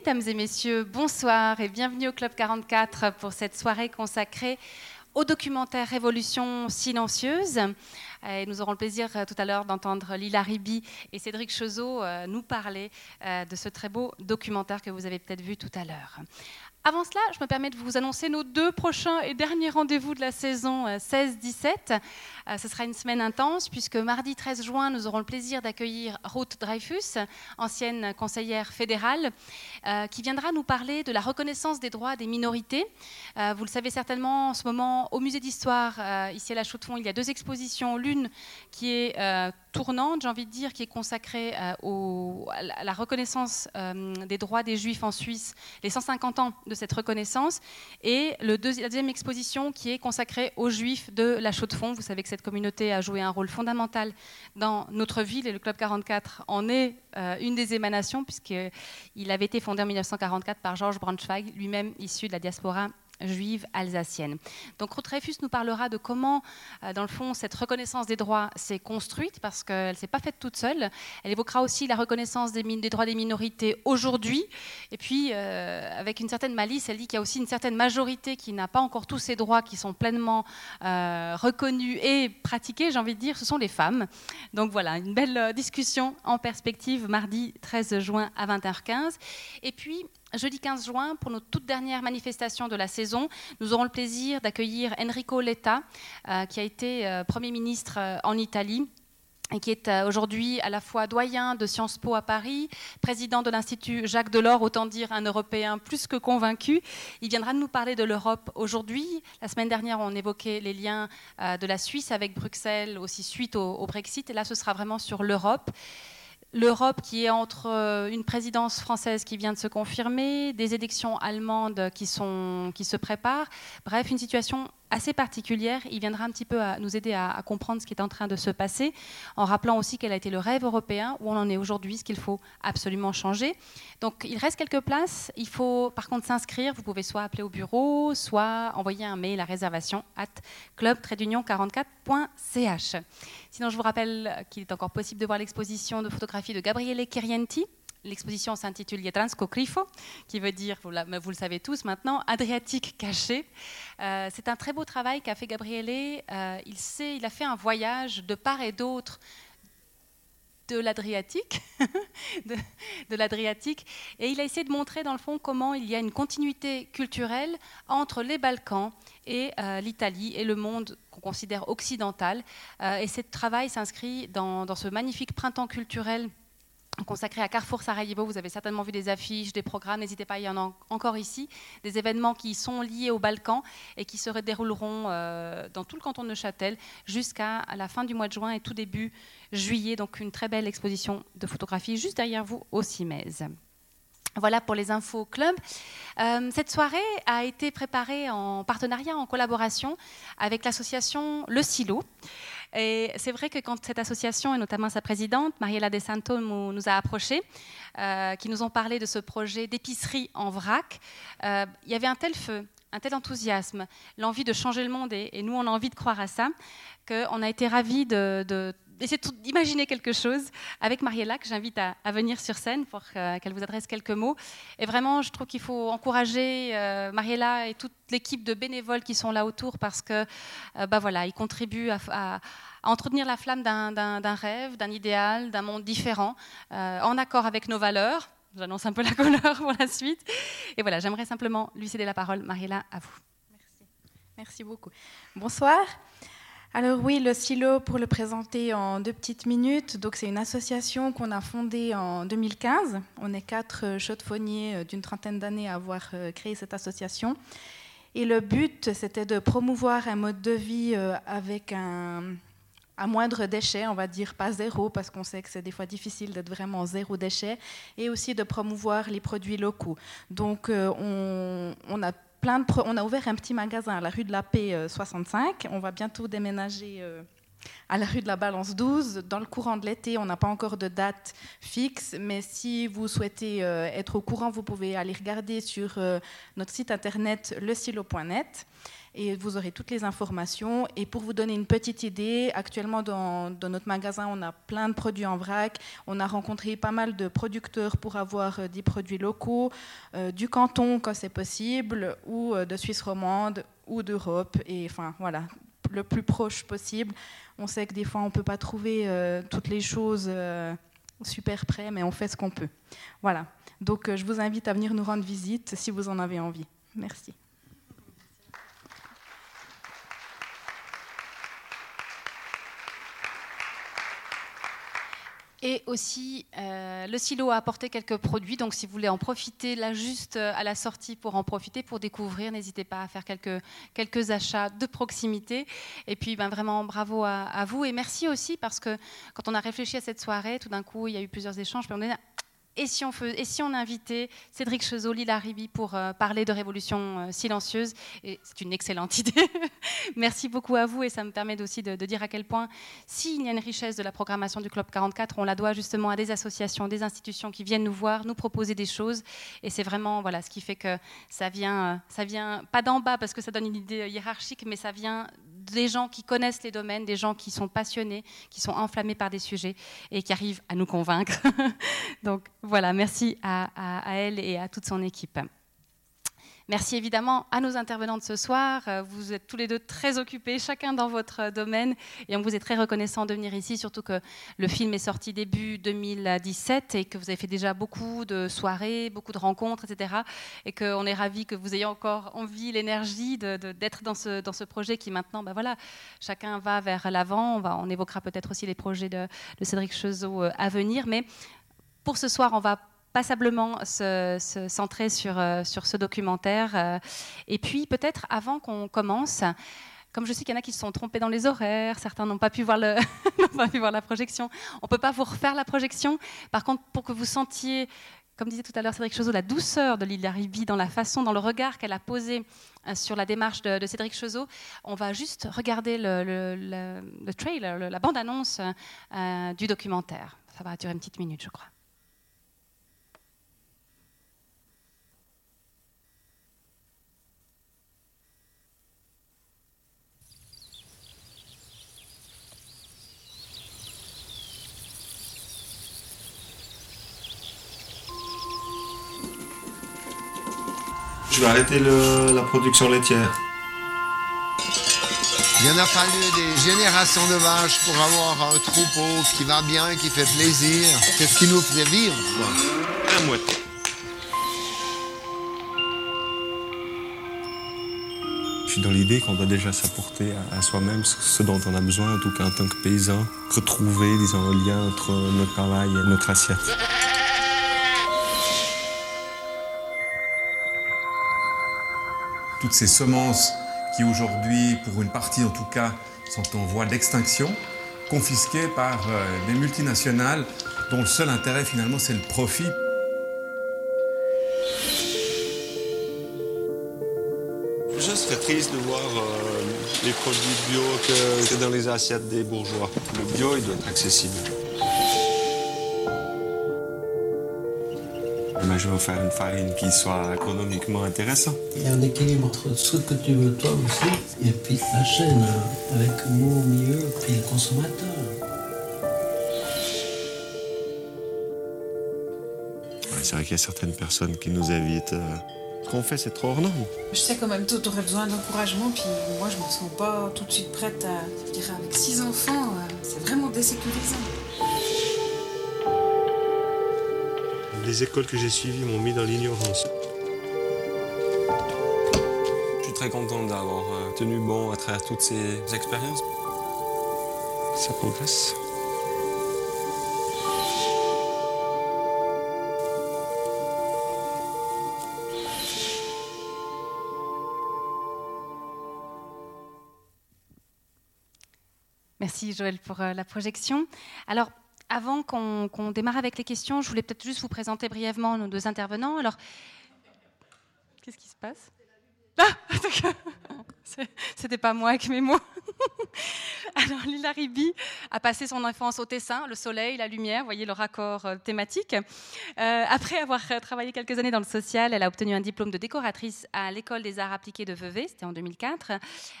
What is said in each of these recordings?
Mesdames et messieurs, bonsoir et bienvenue au Club 44 pour cette soirée consacrée au documentaire Révolution silencieuse. Et nous aurons le plaisir euh, tout à l'heure d'entendre Lila Ribi et Cédric Chezot euh, nous parler euh, de ce très beau documentaire que vous avez peut-être vu tout à l'heure. Avant cela, je me permets de vous annoncer nos deux prochains et derniers rendez-vous de la saison 16-17. Euh, euh, ce sera une semaine intense puisque mardi 13 juin, nous aurons le plaisir d'accueillir Ruth Dreyfus, ancienne conseillère fédérale, euh, qui viendra nous parler de la reconnaissance des droits des minorités. Vous le savez certainement, en ce moment, au musée d'histoire, ici à la Chaux-de-Fonds, il y a deux expositions. L'une qui est tournante, j'ai envie de dire, qui est consacrée à la reconnaissance des droits des Juifs en Suisse, les 150 ans de cette reconnaissance, et la deuxième exposition qui est consacrée aux Juifs de la Chaux-de-Fonds. Vous savez que cette communauté a joué un rôle fondamental dans notre ville, et le Club 44 en est euh, une des émanations, puisqu'il avait été fondé en 1944 par Georges Braunschweig, lui-même issu de la diaspora juive alsacienne. Donc Ruth Dreyfus nous parlera de comment, euh, dans le fond, cette reconnaissance des droits s'est construite, parce qu'elle ne s'est pas faite toute seule. Elle évoquera aussi la reconnaissance des, droits des minorités aujourd'hui. Et puis, euh, avec une certaine malice, elle dit qu'il y a aussi une certaine majorité qui n'a pas encore tous ces droits qui sont pleinement euh, reconnus et pratiqués, j'ai envie de dire, ce sont les femmes. Donc voilà, une belle discussion en perspective mardi 13 juin à 20h15. Et puis, Jeudi 15 juin, pour notre toute dernière manifestation de la saison, nous aurons le plaisir d'accueillir Enrico Letta, euh, qui a été euh, Premier ministre euh, en Italie et qui est aujourd'hui à la fois doyen de Sciences Po à Paris, président de l'Institut Jacques Delors, autant dire un Européen plus que convaincu. Il viendra nous parler de l'Europe aujourd'hui. La semaine dernière, on évoquait les liens de la Suisse avec Bruxelles, aussi suite au Brexit, et là, ce sera vraiment sur l'Europe l'Europe qui est entre euh, une présidence française qui vient de se confirmer, des élections allemandes qui, sont, qui se préparent, bref, une situation assez particulière. Il viendra un petit peu nous aider à, comprendre ce qui est en train de se passer, en rappelant aussi quel a été le rêve européen, où on en est aujourd'hui, ce qu'il faut absolument changer. Donc il reste quelques places. Il faut par contre s'inscrire. Vous pouvez soit appeler au bureau, soit envoyer un mail à réservation at club-44.ch. Sinon, je vous rappelle qu'il est encore possible de voir l'exposition de photographie de Gabriele Chirienti, L'exposition s'intitule Jetransko Crifo, qui veut dire, vous, le savez tous maintenant, Adriatique caché. Euh, c'est un très beau travail qu'a fait Gabriele. Euh, il, il a fait un voyage de part et d'autre de l'Adriatique, de, l'Adriatique, et il a essayé de montrer dans le fond comment il y a une continuité culturelle entre les Balkans et euh, l'Italie et le monde qu'on considère occidental. et ce travail s'inscrit dans, ce magnifique printemps culturel consacré à Carrefour Sarajevo. Vous avez certainement vu des affiches, des programmes, n'hésitez pas, il y en a encore ici, des événements qui sont liés aux Balkans et qui se dérouleront euh, dans tout le canton de Neuchâtel jusqu'à la fin du mois de juin et tout début juillet. Donc une très belle exposition de photographie juste derrière vous au CIMES. Voilà pour les infos club. Euh, cette soirée a été préparée en partenariat, en collaboration avec l'association Le Silo. Et c'est vrai que quand cette association, et notamment sa présidente, Mariela De Santo, nous a approchés, euh, qui nous ont parlé de ce projet d'épicerie en vrac, euh, il y avait un tel feu, un tel enthousiasme, l'envie de changer le monde, et, nous on a envie de croire à ça, qu'on a été ravis de d'essayer d'imaginer quelque chose avec Mariella, que j'invite à, venir sur scène pour qu'elle vous adresse quelques mots. Et vraiment, je trouve qu'il faut encourager euh, Mariella et toute l'équipe de bénévoles qui sont là autour parce que, euh, bah voilà, ils contribuent à, entretenir la flamme d'un rêve, d'un idéal, d'un monde différent, euh, en accord avec nos valeurs. J'annonce un peu la couleur pour la suite. Et voilà, j'aimerais simplement lui céder la parole. Mariella, à vous. Merci. Merci beaucoup. Bonsoir. Alors oui, le silo, pour le présenter en deux petites minutes, donc c'est une association qu'on a fondée en 2015. On est quatre euh, chaudefonniers euh, d'une trentaine d'années à avoir euh, créé cette association. Et le but, c'était de promouvoir un mode de vie avec un, à moindre déchet, on va dire pas zéro, parce qu'on sait que c'est des fois difficile d'être vraiment zéro déchet, et aussi de promouvoir les produits locaux. Donc on, on a on a ouvert un petit magasin à la rue de la Paix 65. Euh, on va bientôt déménager euh, à la rue de la Balance 12. Dans le courant de l'été, on n'a pas encore de date fixe, mais si vous souhaitez euh, être au courant, vous pouvez aller regarder sur notre site internet lesilo.net. et vous aurez toutes les informations. Et pour vous donner une petite idée, actuellement dans, notre magasin, on a plein de produits en vrac. On a rencontré pas mal de producteurs pour avoir euh, des produits locaux, euh, du canton quand c'est possible, ou de Suisse romande, ou d'Europe. Et enfin, voilà, le plus proche possible. On sait que des fois, on ne peut pas trouver toutes les choses super près, mais on fait ce qu'on peut. Voilà. Donc, je vous invite à venir nous rendre visite si vous en avez envie. Merci. Et aussi, euh, le silo a apporté quelques produits, donc si vous voulez en profiter là juste euh, à la sortie pour en profiter, pour découvrir, n'hésitez pas à faire quelques, quelques achats de proximité. Et puis ben, vraiment bravo à, vous et merci aussi parce que quand on a réfléchi à cette soirée, tout d'un coup il y a eu plusieurs échanges, et si on, invitait Cédric Chezot, Lila Ribi pour euh, parler de révolution euh, silencieuse c'est une excellente idée. Merci beaucoup à vous et ça me permet aussi de, dire à quel point, s'il y a une richesse de la programmation du Club 44, on la doit justement à des associations, des institutions qui viennent nous voir, nous proposer des choses. Et c'est vraiment voilà, ce qui fait que ça vient, euh, ça vient pas d'en bas parce que ça donne une idée hiérarchique, mais ça vient des gens qui connaissent les domaines, des gens qui sont passionnés, qui sont enflammés par des sujets et qui arrivent à nous convaincre. Donc voilà, merci à, elle et à toute son équipe. Merci évidemment à nos intervenants de ce soir. Euh, vous êtes tous les deux très occupés, chacun dans votre domaine, et on vous est très reconnaissant de venir ici, surtout que le film est sorti début 2017 et que vous avez fait déjà beaucoup de soirées, beaucoup de rencontres, etc. Et qu'on est ravis que vous ayez encore envie, l'énergie d'être dans, ce, dans ce projet qui maintenant, ben voilà, chacun va vers l'avant. On, évoquera peut-être aussi les projets de, de Cédric Chezot euh, à venir, mais pour ce soir, on va passablement se, centrer sur, euh, sur ce documentaire. Euh, et puis peut-être avant qu'on commence, comme je sais qu'il y en a qui se sont trompés dans les horaires, certains n'ont pas pu voir, le pas pu voir la projection, on ne peut pas vous refaire la projection. Par contre, pour que vous sentiez, comme disait tout à l'heure Cédric Chezot, la douceur de Lilia Ribi dans la façon, dans le regard qu'elle a posé euh, sur la démarche de, Cédric Chezot, on va juste regarder le, le, trailer, la bande-annonce du documentaire. Ça va durer une petite minute, je crois. Je vais arrêter la production laitière. Il en a fallu des générations de vaches pour avoir un troupeau qui va bien, qui fait plaisir. C'est ce qui nous faisait vivre. Un. Je suis dans l'idée qu'on doit déjà s'apporter à, soi-même ce dont on a besoin, en tout cas en tant que paysan. Retrouver, disons, un lien entre notre travail et notre assiette. Toutes ces semences qui aujourd'hui, pour une partie en tout cas, sont en voie d'extinction, confisquées par euh, des multinationales dont le seul intérêt finalement c'est le profit. Je serais triste de voir euh, les produits bio que, que dans les assiettes des bourgeois. Le bio, il doit être accessible. Je veux faire une farine qui soit économiquement intéressante. Il y a un équilibre entre ce que tu veux toi aussi et puis la chaîne avec nous au milieu puis le consommateur. c'est vrai qu'il y a certaines personnes qui nous évitent. Euh, ce qu'on fait, c'est trop hors norme. Je sais quand même, toi, tu aurais besoin d'encouragement, puis moi, je me sens pas tout de suite prête à. Je dirais, avec six enfants, euh, c'est vraiment désécurisant. Les écoles que j'ai suivies m'ont mis dans l'ignorance. Je suis très content d'avoir euh, tenu bon à travers toutes ces expériences. Ça progresse. Merci Joël pour euh, la projection. Alors, avant qu'on démarre avec les questions, je voulais peut-être juste vous présenter brièvement nos deux intervenants. Alors, qu'est-ce qui se passe? Ah, c'était pas moi avec mes mots. Alors, Lila Ribi a passé son enfance au Tessin, le soleil, la lumière, voyez le raccord euh, thématique. Euh, après avoir euh, travaillé quelques années dans le social, elle a obtenu un diplôme de décoratrice à l'école des arts appliqués de Vevey, c'était en 2004.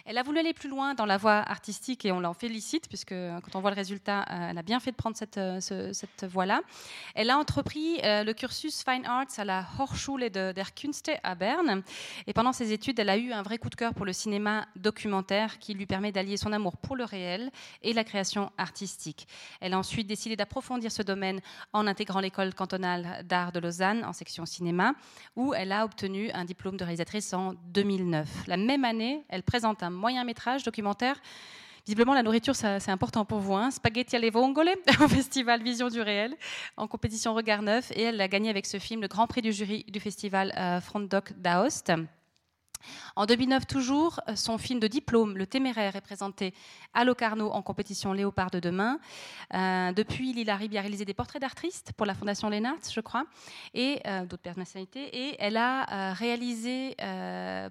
Elle a voulu aller plus loin dans la voie artistique et on l'en félicite, puisque quand on voit le résultat, elle a bien fait de prendre cette, cette voie-là. Elle a entrepris le cursus Fine Arts à la Hochschule der Künste à Berne. Et pendant ses études, elle a eu un vrai coup de cœur pour le cinéma documentaire qui lui permet d'allier son amour pour le réel et la création artistique. Elle a ensuite décidé d'approfondir ce domaine en intégrant l'école cantonale d'art de Lausanne en section cinéma, où elle a obtenu un diplôme de réalisatrice en 2009. La même année, elle présente un moyen métrage documentaire Visiblement, la nourriture, c'est important pour vous. Hein. Spaghetti alle vongole au festival Vision du réel, en compétition Regard Neuf. Et elle a gagné avec ce film le grand prix du jury du festival euh, Front Doc d'Aoste. En 2009 toujours, son film de diplôme, Le Téméraire, est présenté à Locarno en compétition Léopard de demain. Euh, depuis, Lila Ribi a réalisé des portraits d'artistes pour la Fondation Lénart, je crois, et euh, d'autres personnalités. Et elle a euh, réalisé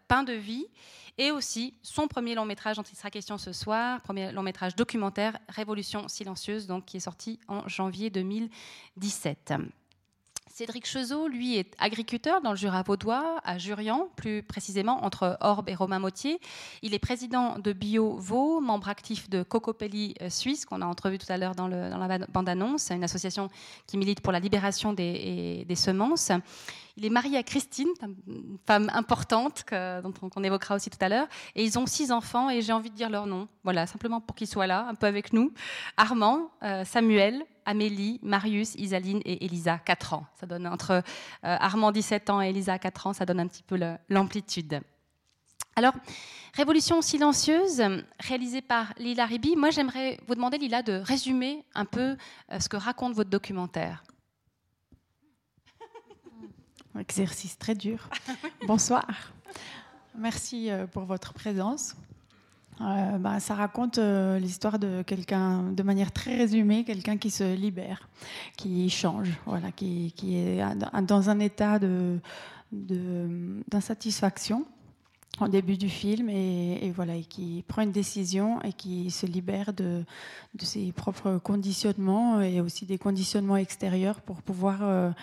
Pain de vie et aussi son premier long métrage dont il sera question ce soir, premier long métrage documentaire, Révolution silencieuse, donc, qui est sorti en janvier 2017. Cédric Chezot, lui, est agriculteur dans le Jura vaudois, à Jurian, plus précisément entre Orbe et Romain Mautier. Il est président de Bio Vaud, membre actif de Cocopelli euh, Suisse, qu'on a entrevu tout à l'heure dans, la bande-annonce, une association qui milite pour la libération des semences. Il est marié à Christine, une femme importante dont on, évoquera aussi tout à l'heure. Et ils ont six enfants et j'ai envie de dire leur nom. Voilà, simplement pour qu'ils soient là, un peu avec nous. Armand, euh, Samuel, Amélie, Marius, Isaline et Elisa, 4 ans. Ça donne entre euh, Armand 17 ans et Elisa 4 ans, ça donne un petit peu l'amplitude. Alors, Révolution silencieuse, réalisée par Lila Ribi. Moi, j'aimerais vous demander, Lila, de résumer un peu euh, ce que raconte votre documentaire. Exercice très dur. Bonsoir. Merci euh, pour votre présence. Euh, bah, ça raconte euh, l'histoire de quelqu'un, de manière très résumée, quelqu'un qui se libère, qui change, voilà, qui, est dans un état de, d'insatisfaction au début du film et, voilà et qui prend une décision et qui se libère de, de ses propres conditionnements et aussi des conditionnements extérieurs pour pouvoir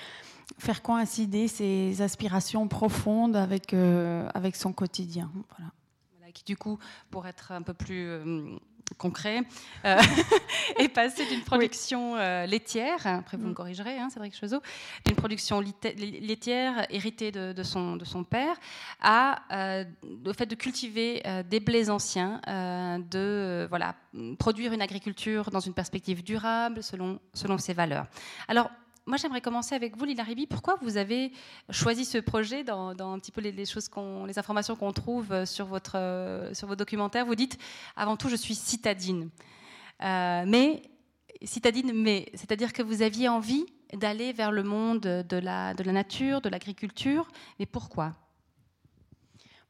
faire coïncider ses aspirations profondes avec, euh, avec son quotidien. Voilà. voilà. qui du coup, pour être un peu plus euh, concret, euh, est passé d'une production laitière, après vous me mm. corrigerez, hein, Cédric Chezot, d'une production laitière héritée de, de, son, de son père, à le fait de cultiver des blés anciens, de voilà, produire une agriculture dans une perspective durable selon, selon ses valeurs. Alors, moi, j'aimerais commencer avec vous, Lila Ribi. Pourquoi vous avez choisi ce projet dans, un petit peu les, choses les informations qu'on trouve euh, sur, votre, euh, sur vos documentaires? Vous dites, avant tout, je suis citadine. Euh, mais, citadine, mais, c'est-à-dire que vous aviez envie d'aller vers le monde de la, de la nature, de l'agriculture. Mais pourquoi?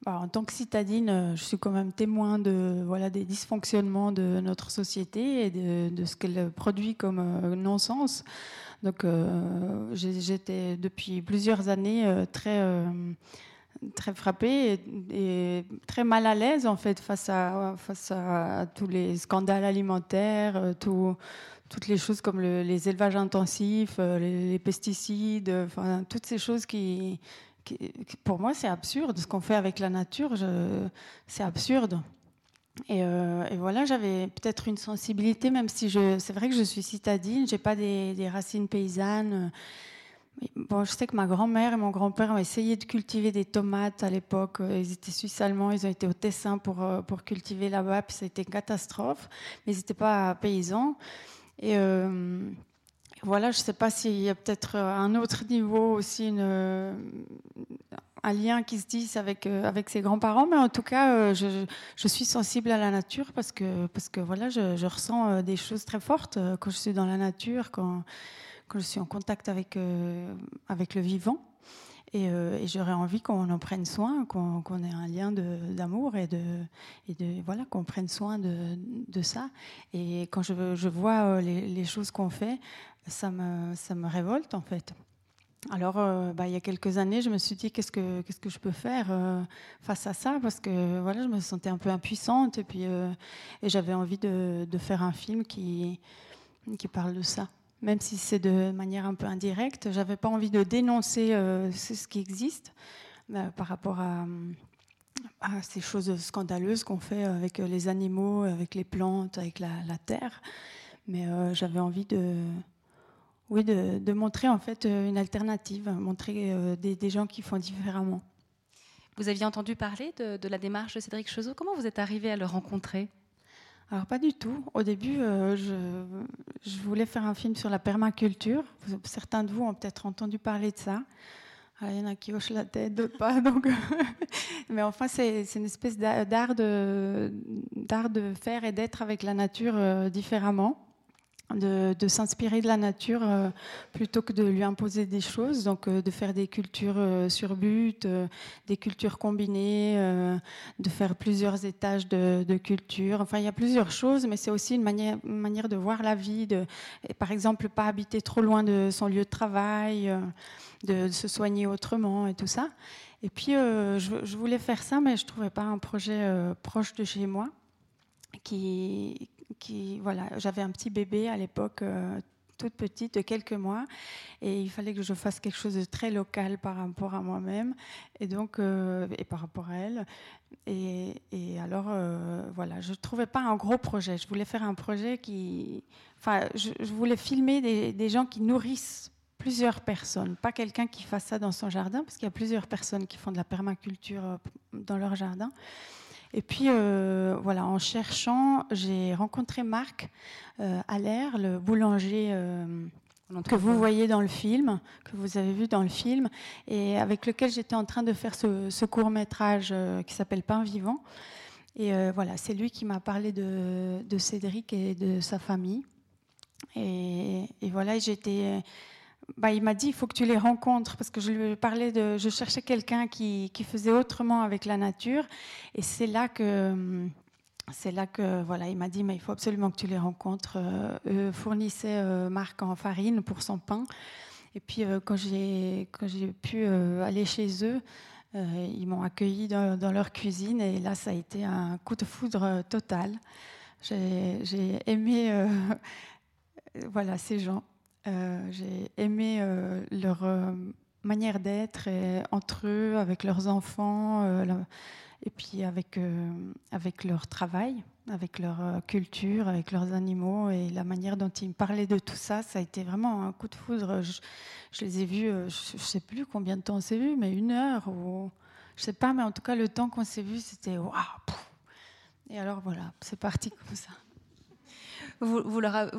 Bah, en tant que citadine, je suis quand même témoin de, voilà, des dysfonctionnements de notre société et de, ce qu'elle produit comme non-sens. Donc euh, j'étais depuis plusieurs années euh, très euh, très frappée et, très mal à l'aise en fait face à face à, tous les scandales alimentaires, toutes les choses comme les élevages intensifs, les, pesticides, toutes ces choses qui, pour moi c'est absurde. Ce qu'on fait avec la nature, c'est absurde. Euh, et, voilà, j'avais peut-être une sensibilité, même si c'est vrai que je suis citadine, j'ai pas des, racines paysannes. Bon, je sais que ma grand-mère et mon grand-père ont essayé de cultiver des tomates à l'époque. Ils étaient suisses-allemands, ils ont été au Tessin pour, euh, cultiver là-bas, puis ça a été une catastrophe. Mais ils n'étaient pas paysans. Et euh, voilà, je ne sais pas s'il y a peut-être un autre niveau aussi, une, un lien qui se tisse avec, euh, avec ses grands-parents, mais en tout cas, euh, je, je, suis sensible à la nature parce que, parce que voilà, je, je ressens euh, des choses très fortes quand je suis dans la nature, quand, quand je suis en contact avec, avec le vivant. Et, et j'aurais envie qu'on en prenne soin, qu'on ait un lien d'amour et de, et de voilà qu'on prenne soin de, de, ça. Et quand je, je vois les, les choses qu'on fait, ça me, ça me révolte en fait. alors, bah, il y a quelques années, je me suis dit qu'est-ce que, qu'est-ce que je peux faire face à ça? Parce que voilà, je me sentais un peu impuissante et puis et j'avais envie de, de, faire un film qui, qui parle de ça. Même si c'est de manière un peu indirecte, j'avais pas envie de dénoncer ce qui existe par rapport à, à ces choses scandaleuses qu'on fait avec les animaux, avec les plantes, avec la, terre. Mais euh, j'avais envie de, oui, de, montrer en fait une alternative, montrer euh, des, gens qui font différemment. Vous aviez entendu parler de, la démarche de Cédric Chezot. Comment vous êtes arrivé à le rencontrer? Alors pas du tout. Au début, euh, je, je, voulais faire un film sur la permaculture. Certains de vous ont peut-être entendu parler de ça. Ah, il y en a qui hochent la tête, d'autres pas. Donc... Mais enfin, c'est une espèce d'art de, de faire et d'être avec la nature euh, différemment. De, s'inspirer de la nature euh, plutôt que de lui imposer des choses, donc euh, de faire des cultures sur but, des cultures combinées, de faire plusieurs étages de, de, culture. Enfin, il y a plusieurs choses, mais c'est aussi une manière, manière de voir la vie, de, par exemple, pas habiter trop loin de son lieu de travail de, se soigner autrement et tout ça. Et puis, euh, je, voulais faire ça, mais je trouvais pas un projet euh, proche de chez moi. Qui, voilà, j'avais un petit bébé à l'époque, euh, toute petite, de quelques mois, et il fallait que je fasse quelque chose de très local par rapport à moi-même, et donc, et par rapport à elle. Et, alors, voilà, je trouvais pas un gros projet. Je voulais faire un projet qui, enfin, je, voulais filmer des, gens qui nourrissent plusieurs personnes, pas quelqu'un qui fasse ça dans son jardin, parce qu'il y a plusieurs personnes qui font de la permaculture euh, dans leur jardin. Et puis, euh, voilà, en cherchant, j'ai rencontré Marc euh, Allaire, le boulanger euh, que vous voyez dans le film, que vous avez vu dans le film, et avec lequel j'étais en train de faire ce, court métrage qui s'appelle Pain vivant. Et voilà, c'est lui qui m'a parlé de, Cédric et de sa famille. Et, et voilà, j'étais bah, il m'a dit il faut que tu les rencontres parce que je lui parlais de je cherchais quelqu'un qui, faisait autrement avec la nature. Et c'est là que c'est là que voilà il m'a dit mais il faut absolument que tu les rencontres. Euh, eux fournissaient euh, Marc en farine pour son pain. Et puis euh, quand j'ai pu aller chez eux ils m'ont accueilli dans, dans, leur cuisine. Et là ça a été un coup de foudre total. J'ai aimé voilà ces gens euh, j'ai aimé euh, leur euh, manière d'être entre eux, avec leurs enfants, et puis avec, avec leur travail, avec leur culture, avec leurs animaux, et la manière dont ils me parlaient de tout ça, ça a été vraiment un coup de foudre. Je, les ai vus, je ne sais plus combien de temps on s'est vus, mais une heure, ou je sais pas, mais en tout cas, le temps qu'on s'est vus, c'était waouh! Et alors voilà, c'est parti comme ça vous, leur,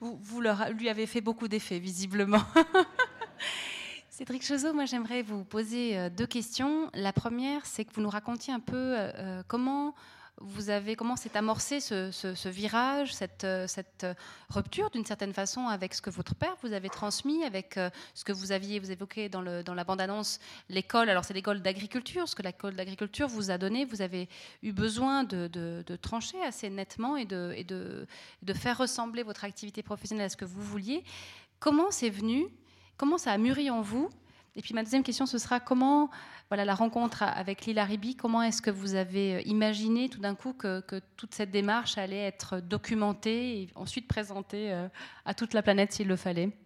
vous, leur, lui avez fait beaucoup d'effets, visiblement. Cédric Chezot, moi j'aimerais vous poser euh, deux questions. La première, c'est que vous nous racontiez un peu euh, euh, comment vous avez comment s'est amorcé ce, virage, cette, euh, cette, rupture d'une certaine façon avec ce que votre père vous avait transmis, avec euh, ce que vous aviez vous évoqué dans, le, dans la bande-annonce, l'école. Alors c'est l'école d'agriculture, ce que l'école d'agriculture vous a donné. Vous avez eu besoin de, de, trancher assez nettement et, de, et de, de faire ressembler votre activité professionnelle à ce que vous vouliez. Comment c'est venu Comment ça a mûri en vous et puis ma deuxième question, ce sera comment, voilà, la rencontre avec Lila Ribi, comment est-ce que vous avez euh, imaginé tout d'un coup que, toute cette démarche allait être documentée et ensuite présentée euh, à toute la planète s'il le fallait?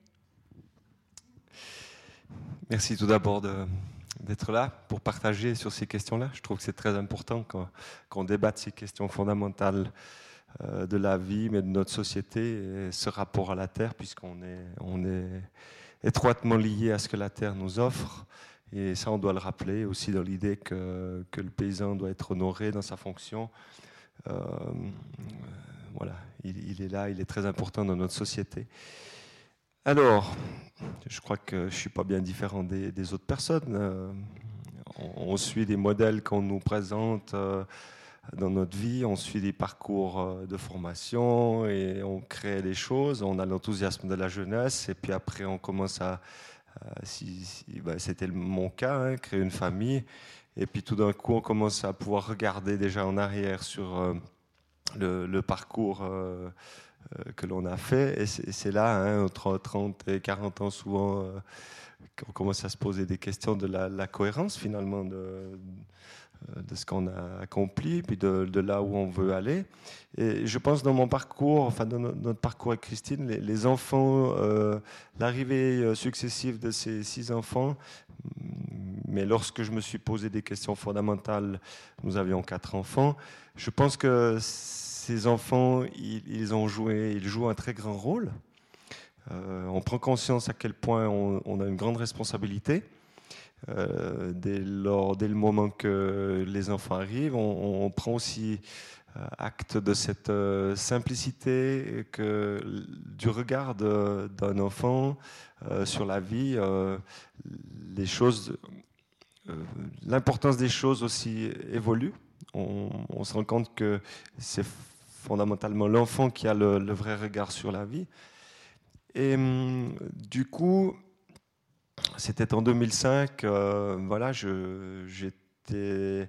Merci tout d'abord d'être là pour partager sur ces questions-là. Je trouve que c'est très important qu'on débatte ces questions fondamentales euh, de la vie, mais de notre société, et ce rapport à la Terre, puisqu'on on est étroitement lié à ce que la terre nous offre. Et ça, on doit le rappeler aussi dans l'idée que, que, le paysan doit être honoré dans sa fonction. Euh, voilà, il, est là, il est très important dans notre société. Alors, je crois que je ne suis pas bien différent des, autres personnes. Euh, on, suit des modèles qu'on nous présente. Euh, dans notre vie, on suit des parcours euh, de formation et on crée les choses, on a l'enthousiasme de la jeunesse et puis après on commence à, bah, c'était mon cas, hein, créer une famille et puis tout d'un coup on commence à pouvoir regarder déjà en arrière sur euh, le, parcours euh, que l'on a fait et c'est là, hein, entre 30 et 40 ans souvent, qu'on commence à se poser des questions de la, cohérence finalement de ce qu'on a accompli, puis de, là où on veut aller. Et je pense dans mon parcours, enfin dans notre parcours avec Christine, les, enfants, euh, l'arrivée euh, successive de ces six enfants, mais lorsque je me suis posé des questions fondamentales, nous avions quatre enfants. Je pense que ces enfants, ils, ont joué, ils jouent un très grand rôle. Euh, on prend conscience à quel point on, a une grande responsabilité. Euh, dès, lors, dès, le moment que les enfants arrivent, on, prend aussi euh, acte de cette simplicité que du regard d'un enfant sur la vie, les choses, l'importance des choses aussi évolue. On, se rend compte que c'est fondamentalement l'enfant qui a le, vrai regard sur la vie. Et hum, du coup, c'était en 2005, euh, voilà, j'étais euh,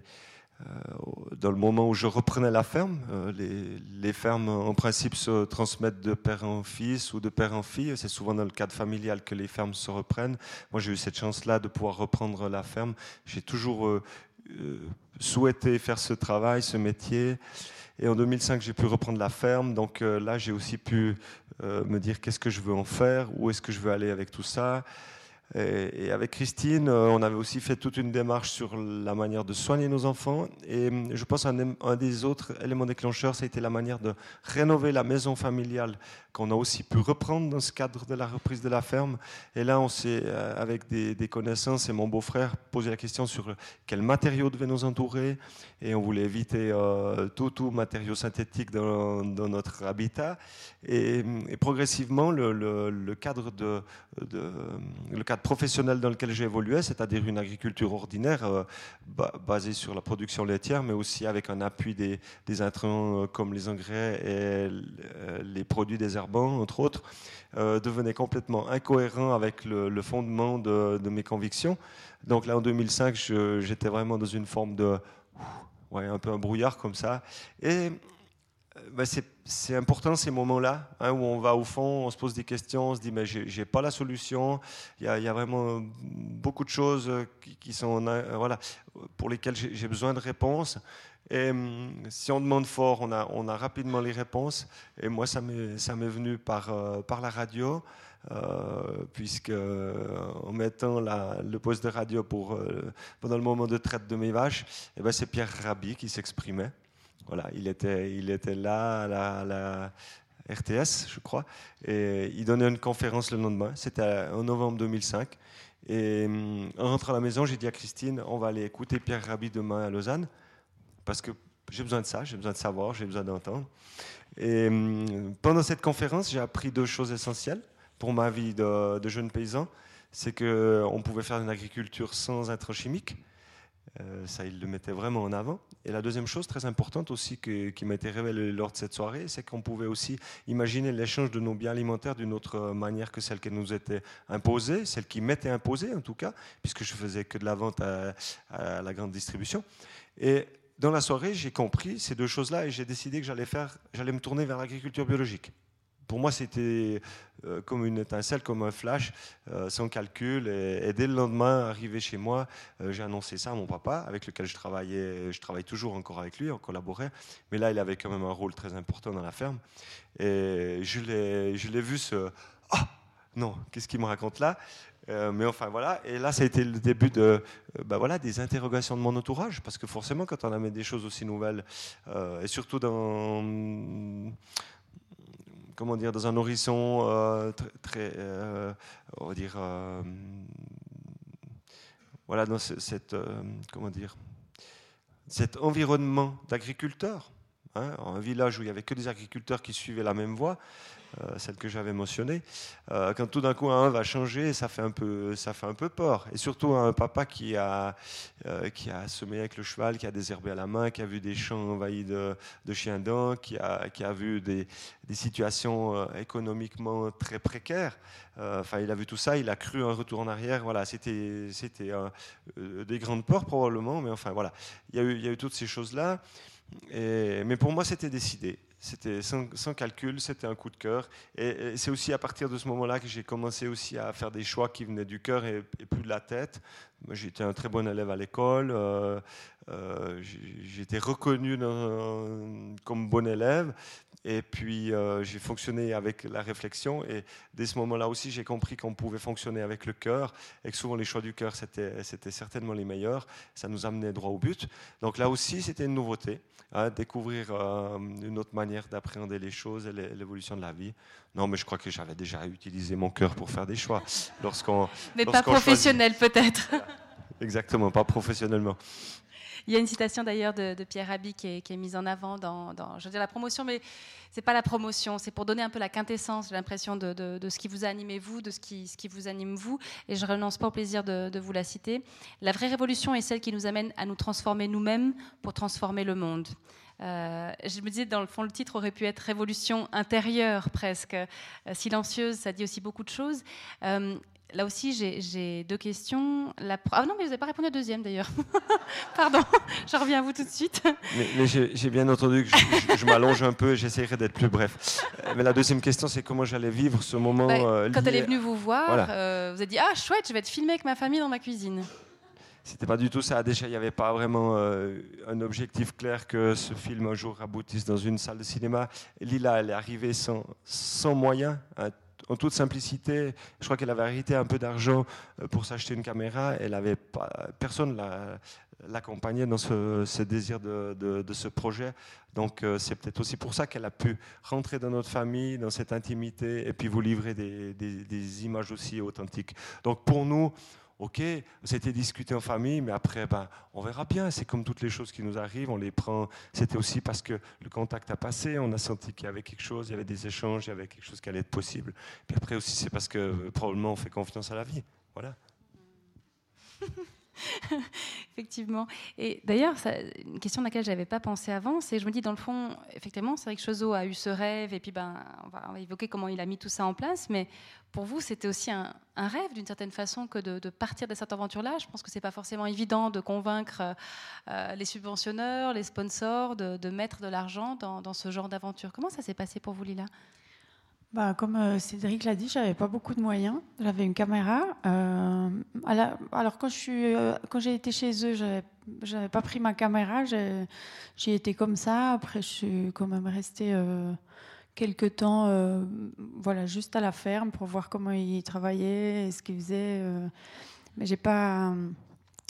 dans le moment où je reprenais la ferme. Euh, les, fermes, en principe, se transmettent de père en fils ou de père en fille. C'est souvent dans le cadre familial que les fermes se reprennent. Moi, j'ai eu cette chance-là de pouvoir reprendre la ferme. J'ai toujours souhaité faire ce travail, ce métier. Et en 2005, j'ai pu reprendre la ferme. Donc là, j'ai aussi pu me dire qu'est-ce que je veux en faire, où est-ce que je veux aller avec tout ça. Et, avec Christine, euh, on avait aussi fait toute une démarche sur la manière de soigner nos enfants. Et hum, je pense qu'un un des autres éléments déclencheurs, ça a été la manière de rénover la maison familiale qu'on a aussi pu reprendre dans ce cadre de la reprise de la ferme. Et là, on s'est, euh, avec des, connaissances et mon beau-frère, posé la question sur quels matériaux devaient nous entourer. Et on voulait éviter euh, tout, matériau synthétique dans, notre habitat. Et, progressivement, le, cadre professionnel dans lequel j'ai évolué, c'est-à-dire une agriculture ordinaire euh, basée sur la production laitière, mais aussi avec un appui des, intrants comme les engrais et les produits des entre autres, euh, devenait complètement incohérent avec le, fondement de, mes convictions. Donc là, en 2005, j'étais vraiment dans une forme de... Ouais, un peu un brouillard comme ça. Et euh, bah, c'est important ces moments-là hein, où on va au fond, on se pose des questions, on se dit mais j'ai pas la solution. Il y, a, vraiment beaucoup de choses qui, sont euh, voilà pour lesquelles j'ai besoin de réponses. Et hum, si on demande fort, on a, rapidement les réponses. Et moi, ça m'est venu par, euh, par la radio, euh, puisque euh, en mettant le poste de radio pour, pendant le moment de traite de mes vaches, eh ben, c'est Pierre Rabhi qui s'exprimait. Voilà, il était, il était là à la, RTS, je crois, et il donnait une conférence le lendemain. C'était en novembre 2005. Et en rentrant à la maison, j'ai dit à Christine, on va aller écouter Pierre Rabhi demain à Lausanne parce que j'ai besoin de ça, j'ai besoin de savoir, j'ai besoin d'entendre. Et pendant cette conférence, j'ai appris deux choses essentielles pour ma vie de, jeune paysan. C'est qu'on pouvait faire une agriculture sans intrants chimiques. Euh, ça, il le mettait vraiment en avant. Et la deuxième chose très importante aussi qui m'a été révélée lors de cette soirée, c'est qu'on pouvait aussi imaginer l'échange de nos biens alimentaires d'une autre manière que celle qui nous était imposée, celle qui m'était imposée en tout cas, puisque je faisais que de la vente à, à la grande distribution. Et dans la soirée, j'ai compris ces deux choses-là et j'ai décidé que j'allais faire, j'allais me tourner vers l'agriculture biologique. Pour moi, c'était euh, comme une étincelle, comme un flash, euh, sans calcul. Et, dès le lendemain, arrivé chez moi, euh, j'ai annoncé ça à mon papa, avec lequel je travaillais. Je travaille toujours encore avec lui, on collaborait. Mais là, il avait quand même un rôle très important dans la ferme. Et je l'ai vu ce Ah non, qu'est-ce qu'il me raconte là? Mais enfin voilà, et là ça a été le début de, bah, voilà, des interrogations de mon entourage, parce que forcément quand on amène des choses aussi nouvelles, et surtout dans, comment dire, dans un horizon très, on va dire, voilà, dans cette, comment dire, cet environnement d'agriculteurs, hein, un village où il n'y avait que des agriculteurs qui suivaient la même voie, euh, celle que j'avais mentionnée, euh, quand tout d'un coup un va changer, ça fait un peu, ça fait un peu peur. Et surtout un papa qui a, euh, qui a semé avec le cheval, qui a désherbé à la main, qui a vu des champs envahis de, chiens dents, qui a, qui a vu des, des situations économiquement très précaires. Enfin, il a vu tout ça, il a cru un retour en arrière. Voilà, c'était, c'était des grandes peurs probablement, mais enfin voilà, il y a eu, il y a eu toutes ces choses là. mais pour moi, c'était décidé. C'était sans, calcul, c'était un coup de cœur. Et, c'est aussi à partir de ce moment-là que j'ai commencé aussi à faire des choix qui venaient du cœur et, plus de la tête. J'étais un très bon élève à l'école. Euh, euh, j'étais reconnu comme bon élève. Et puis, euh, j'ai fonctionné avec la réflexion. Et dès ce moment-là aussi, j'ai compris qu'on pouvait fonctionner avec le cœur et que souvent les choix du cœur, c'était certainement les meilleurs. Ça nous amenait droit au but. Donc là aussi, c'était une nouveauté. Hein, découvrir une autre manière d'appréhender les choses et l'évolution de la vie. Non, mais je crois que j'avais déjà utilisé mon cœur pour faire des choix. Lorsqu'on, mais pas professionnel peut-être. Exactement, pas professionnellement. Il y a une citation d'ailleurs de, Pierre Rabhi qui est, mise en avant dans, je veux dire, la promotion, mais c'est pas la promotion, c'est pour donner un peu la quintessence, l'impression, de, de, ce qui vous anime vous, de ce qui, ce qui vous anime vous. Et je renonce pas au plaisir de, vous la citer. La vraie révolution est celle qui nous amène à nous transformer nous-mêmes pour transformer le monde. Euh, je me disais, dans le fond, le titre aurait pu être Révolution intérieure, presque. Euh, silencieuse, ça dit aussi beaucoup de choses. Euh, là aussi, j'ai deux questions. La... Ah non, mais vous n'avez pas répondu à la deuxième, d'ailleurs. Pardon, je reviens à vous tout de suite. Mais, j'ai bien entendu que je, m'allonge un peu et j'essaierai d'être plus bref. Mais la deuxième question, c'est comment j'allais vivre ce moment. Bah, quand elle est venue vous voir, vous avez dit Ah, chouette, je vais être filmée avec ma famille dans ma cuisine. C'était pas du tout ça. Déjà, il n'y avait pas vraiment euh, un objectif clair que ce film un jour aboutisse dans une salle de cinéma. Lila, elle est arrivée sans, sans moyens, hein, en toute simplicité. Je crois qu'elle avait arrêté un peu d'argent euh, pour s'acheter une caméra. Elle avait personne l'accompagnait dans ce, désir de, ce projet. Donc euh, c'est peut-être aussi pour ça qu'elle a pu rentrer dans notre famille, dans cette intimité, et puis vous livrer des, des images aussi authentiques. Donc pour nous, ok, c'était discuté en famille, mais après, ben, on verra bien. C'est comme toutes les choses qui nous arrivent, on les prend. C'était aussi parce que le contact a passé, on a senti qu'il y avait quelque chose, il y avait des échanges, il y avait quelque chose qui allait être possible. Puis après aussi, c'est parce que euh, probablement on fait confiance à la vie. Voilà. effectivement. Et d'ailleurs, une question à laquelle je n'avais pas pensé avant, c'est je me dis, dans le fond, effectivement, c'est vrai que Chozo a eu ce rêve, et puis ben, on va, évoquer comment il a mis tout ça en place, mais pour vous, c'était aussi un, rêve, d'une certaine façon, que de, partir de cette aventure-là. Je pense que ce n'est pas forcément évident de convaincre euh, les subventionneurs, les sponsors, de, mettre de l'argent dans, ce genre d'aventure. Comment ça s'est passé pour vous, Lila? Bah, comme euh, Cédric l'a dit, j'avais pas beaucoup de moyens. J'avais une caméra. Euh, alors quand je suis, euh, quand j'ai été chez eux, j'avais, j'avais pas pris ma caméra. J'y étais comme ça. Après, je suis quand même restée quelques temps, voilà, juste à la ferme pour voir comment ils travaillaient ce qu'ils faisaient. mais j'ai pas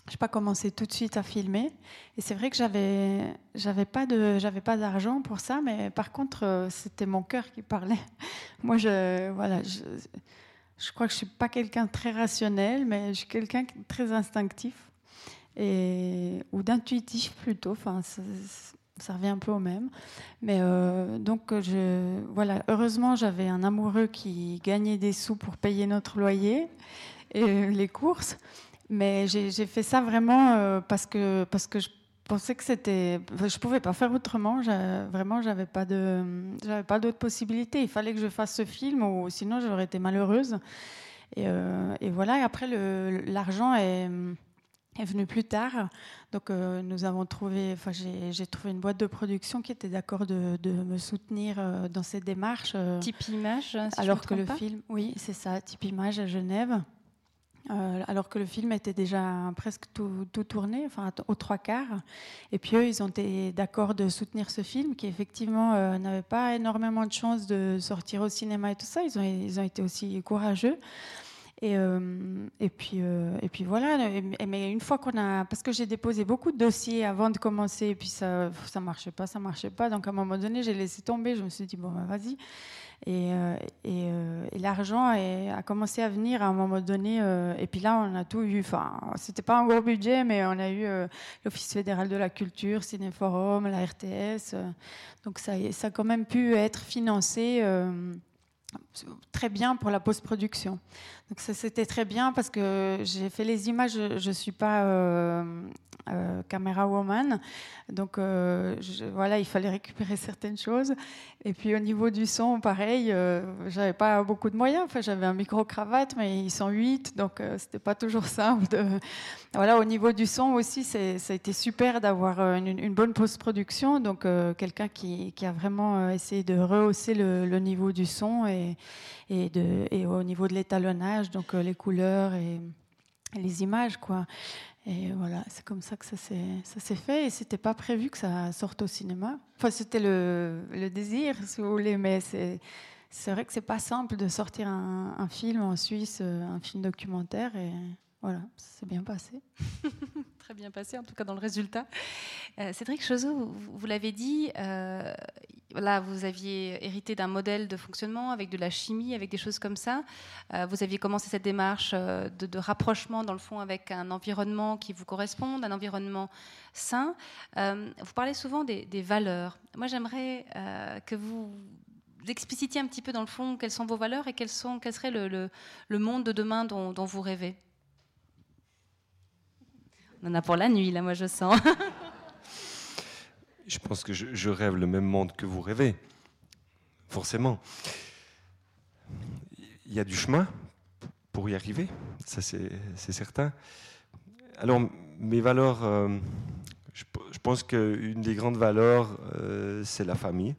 je n'ai pas commencé tout de suite à filmer. Et c'est vrai que j'avais, j'avais pas d'argent pour ça, mais par contre, euh, c'était mon cœur qui parlait. Moi, je, voilà, je, je crois que je suis pas quelqu'un très rationnel, mais je suis quelqu'un très instinctif et ou d'intuitif plutôt. Enfin, ça, revient un peu au même. Mais euh, donc, je, voilà, heureusement, j'avais un amoureux qui gagnait des sous pour payer notre loyer et les courses. Mais j'ai fait ça vraiment euh, parce, que, parce que je pensais que c'était. Je pouvais pas faire autrement. Vraiment, j'avais pas de, j'avais pas d'autre possibilité. Il fallait que je fasse ce film, ou sinon j'aurais été malheureuse. Et, euh, et voilà. Et après, l'argent est, est venu plus tard. Donc, euh, nous avons trouvé. Enfin, j'ai trouvé une boîte de production qui était d'accord de, de, me soutenir dans cette démarche. Type Image. Si alors que le film, oui, c'est ça. Type Image à Genève. Euh, alors que le film était déjà presque tout, tourné, enfin aux trois quarts. Et puis eux, ils ont été d'accord de soutenir ce film qui effectivement euh, n'avait pas énormément de chance de sortir au cinéma et tout ça. Ils ont, été aussi courageux. Et, euh, puis, voilà. mais une fois qu'on a, parce que j'ai déposé beaucoup de dossiers avant de commencer, et puis ça, ça marchait pas, ça marchait pas. Donc à un moment donné, j'ai laissé tomber. Je me suis dit bon, bah, vas-y. Et, euh, euh, et, l'argent a commencé à venir à un moment donné. Euh, et puis là, on a tout eu. Enfin, c'était pas un gros budget, mais on a eu l'Office fédéral de la culture, Cinéforum, la RTS. donc ça, ça a quand même pu être financé très bien pour la post-production. Donc c'était très bien parce que j'ai fait les images, je ne suis pas euh, Camera Woman. Donc voilà, il fallait récupérer certaines choses. Et puis au niveau du son, pareil, j'avais pas beaucoup de moyens. Enfin, j'avais un micro cravate, mais ils sont 8, donc c'était pas toujours simple. Voilà, au niveau du son aussi, ça a été super d'avoir une, bonne post-production. Donc quelqu'un qui, qui, a vraiment essayé de rehausser le, le niveau du son et et, au niveau de l'étalonnage, donc euh, les couleurs et, les images, quoi. Et voilà, c'est comme ça que ça s'est fait. Et c'était pas prévu que ça sorte au cinéma. Enfin, c'était le, désir, si vous voulez, mais c'est vrai que c'est pas simple de sortir un, film en Suisse, euh, un film documentaire. Voilà, c'est bien passé. Très bien passé, en tout cas dans le résultat. Euh, Cédric Chozot, vous, l'avez dit, euh, là, vous aviez hérité d'un modèle de fonctionnement avec de la chimie, avec des choses comme ça. Euh, vous aviez commencé cette démarche de, rapprochement, dans le fond, avec un environnement qui vous corresponde, un environnement sain. vous parlez souvent des, valeurs. Moi, j'aimerais que vous explicitiez un petit peu, dans le fond, quelles sont vos valeurs et quel serait le, monde de demain dont vous rêvez. On en a pour la nuit, là, moi, je sens. je pense que je, rêve le même monde que vous rêvez. Forcément. Il y a du chemin pour y arriver, ça c'est certain. Alors, mes valeurs, euh, je, pense qu'une des grandes valeurs, euh, c'est la famille.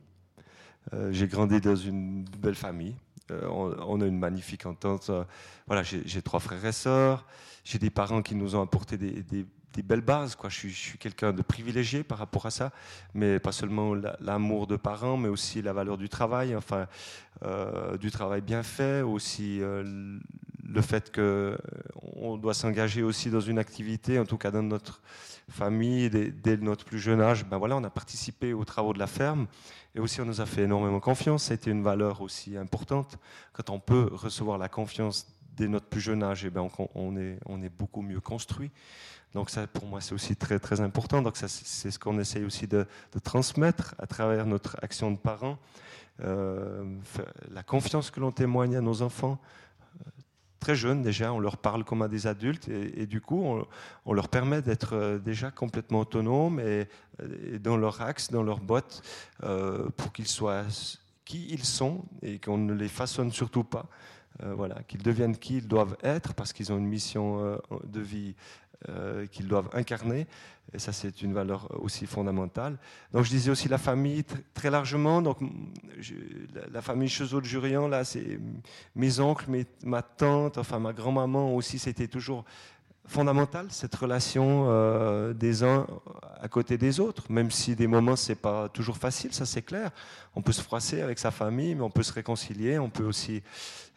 Euh, j'ai grandi dans une belle famille. On, a une magnifique entente. voilà, j'ai trois frères et sœurs j'ai des parents qui nous ont apporté des, belles bases. Quoi. Je suis, quelqu'un de privilégié par rapport à ça, mais pas seulement l'amour de parents, mais aussi la valeur du travail, enfin, euh, du travail bien fait, aussi euh, le fait qu'on doit s'engager aussi dans une activité, en tout cas dans notre famille, dès, notre plus jeune âge. Ben voilà, on a participé aux travaux de la ferme et aussi on nous a fait énormément confiance. Été une valeur aussi importante quand on peut recevoir la confiance dès notre plus jeune âge, eh ben, on, est, on est beaucoup mieux construit. Donc ça, pour moi, c'est aussi très, très important. Donc c'est ce qu'on essaye aussi de, transmettre à travers notre action de parents. Euh, la confiance que l'on témoigne à nos enfants, euh, très jeunes déjà, on leur parle comme à des adultes et, du coup, on, leur permet d'être euh, déjà complètement autonomes et, dans leur axe, dans leur botte, pour qu'ils soient qui ils sont et qu'on ne les façonne surtout pas euh, voilà, qu'ils deviennent qui ils doivent être parce qu'ils ont une mission euh, de vie euh, qu'ils doivent incarner. Et ça, c'est une valeur aussi fondamentale. Donc, je disais aussi la famille très largement. Donc, la, famille Chezot de Jurian, là, c'est mes oncles, ma tante, enfin ma grand-maman aussi, c'était toujours fondamentale, cette relation euh, des uns à côté des autres, même si des moments c'est pas toujours facile, ça c'est clair. On peut se froisser avec sa famille, mais on peut se réconcilier, on peut aussi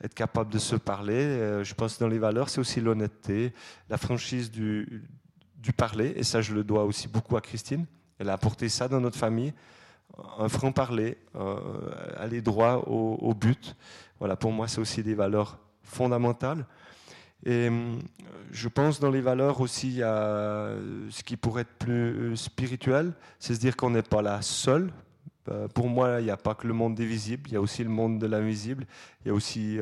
être capable de se parler. Euh, je pense que dans les valeurs, c'est aussi l'honnêteté, la franchise du, parler, et ça je le dois aussi beaucoup à Christine. Elle a apporté ça dans notre famille, un franc-parler, euh, aller droit au but. Voilà, pour moi c'est aussi des valeurs fondamentales. Et euh, je pense dans les valeurs aussi, y a ce qui pourrait être plus euh, spirituel, c'est se dire qu'on n'est pas là seul. Euh, pour moi, il n'y a pas que le monde des visibles, il y a aussi le monde de l'invisible. Il y a aussi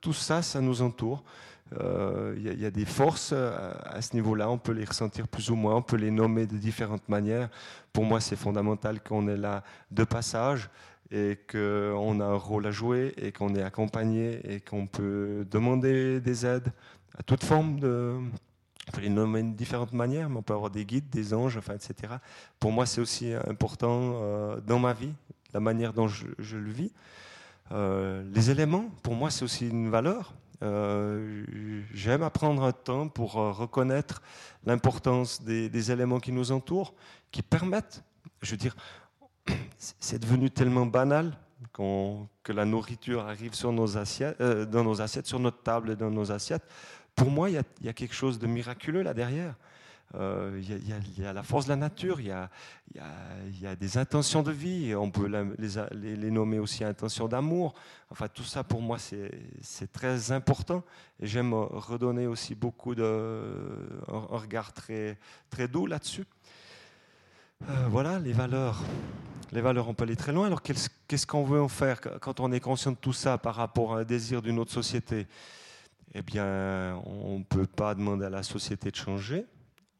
tout ça, ça nous entoure. Il y, a des forces à ce niveau-là, on peut les ressentir plus ou moins, on peut les nommer de différentes manières. Pour moi, c'est fondamental qu'on est là de passage et qu'on a un rôle à jouer et qu'on est accompagné et qu'on peut demander des aides à toute forme de... On peut les nommer de différentes manières, mais on peut avoir des guides, des anges, enfin, etc. Pour moi, c'est aussi important euh, dans ma vie, la manière dont je, le vis. Euh, les éléments, pour moi, c'est aussi une valeur. Euh, j'aime apprendre un temps pour reconnaître l'importance des, éléments qui nous entourent, qui permettent, je veux dire, c'est devenu tellement banal que la nourriture arrive sur nos assiettes, dans nos assiettes, sur notre table et dans nos assiettes, pour moi, il y, a, quelque chose de miraculeux là derrière. Euh, il y, a la force de la nature, il y a, des intentions de vie, on peut les, nommer aussi intentions d'amour. Enfin, tout ça pour moi, c'est très important. J'aime redonner aussi beaucoup de. un, regard très, très doux là-dessus. Euh, voilà, les valeurs. Les valeurs, on peut aller très loin. Alors, qu'est-ce qu'on veut en faire quand on est conscient de tout ça par rapport à un désir d'une autre société? Eh bien, on ne peut pas demander à la société de changer.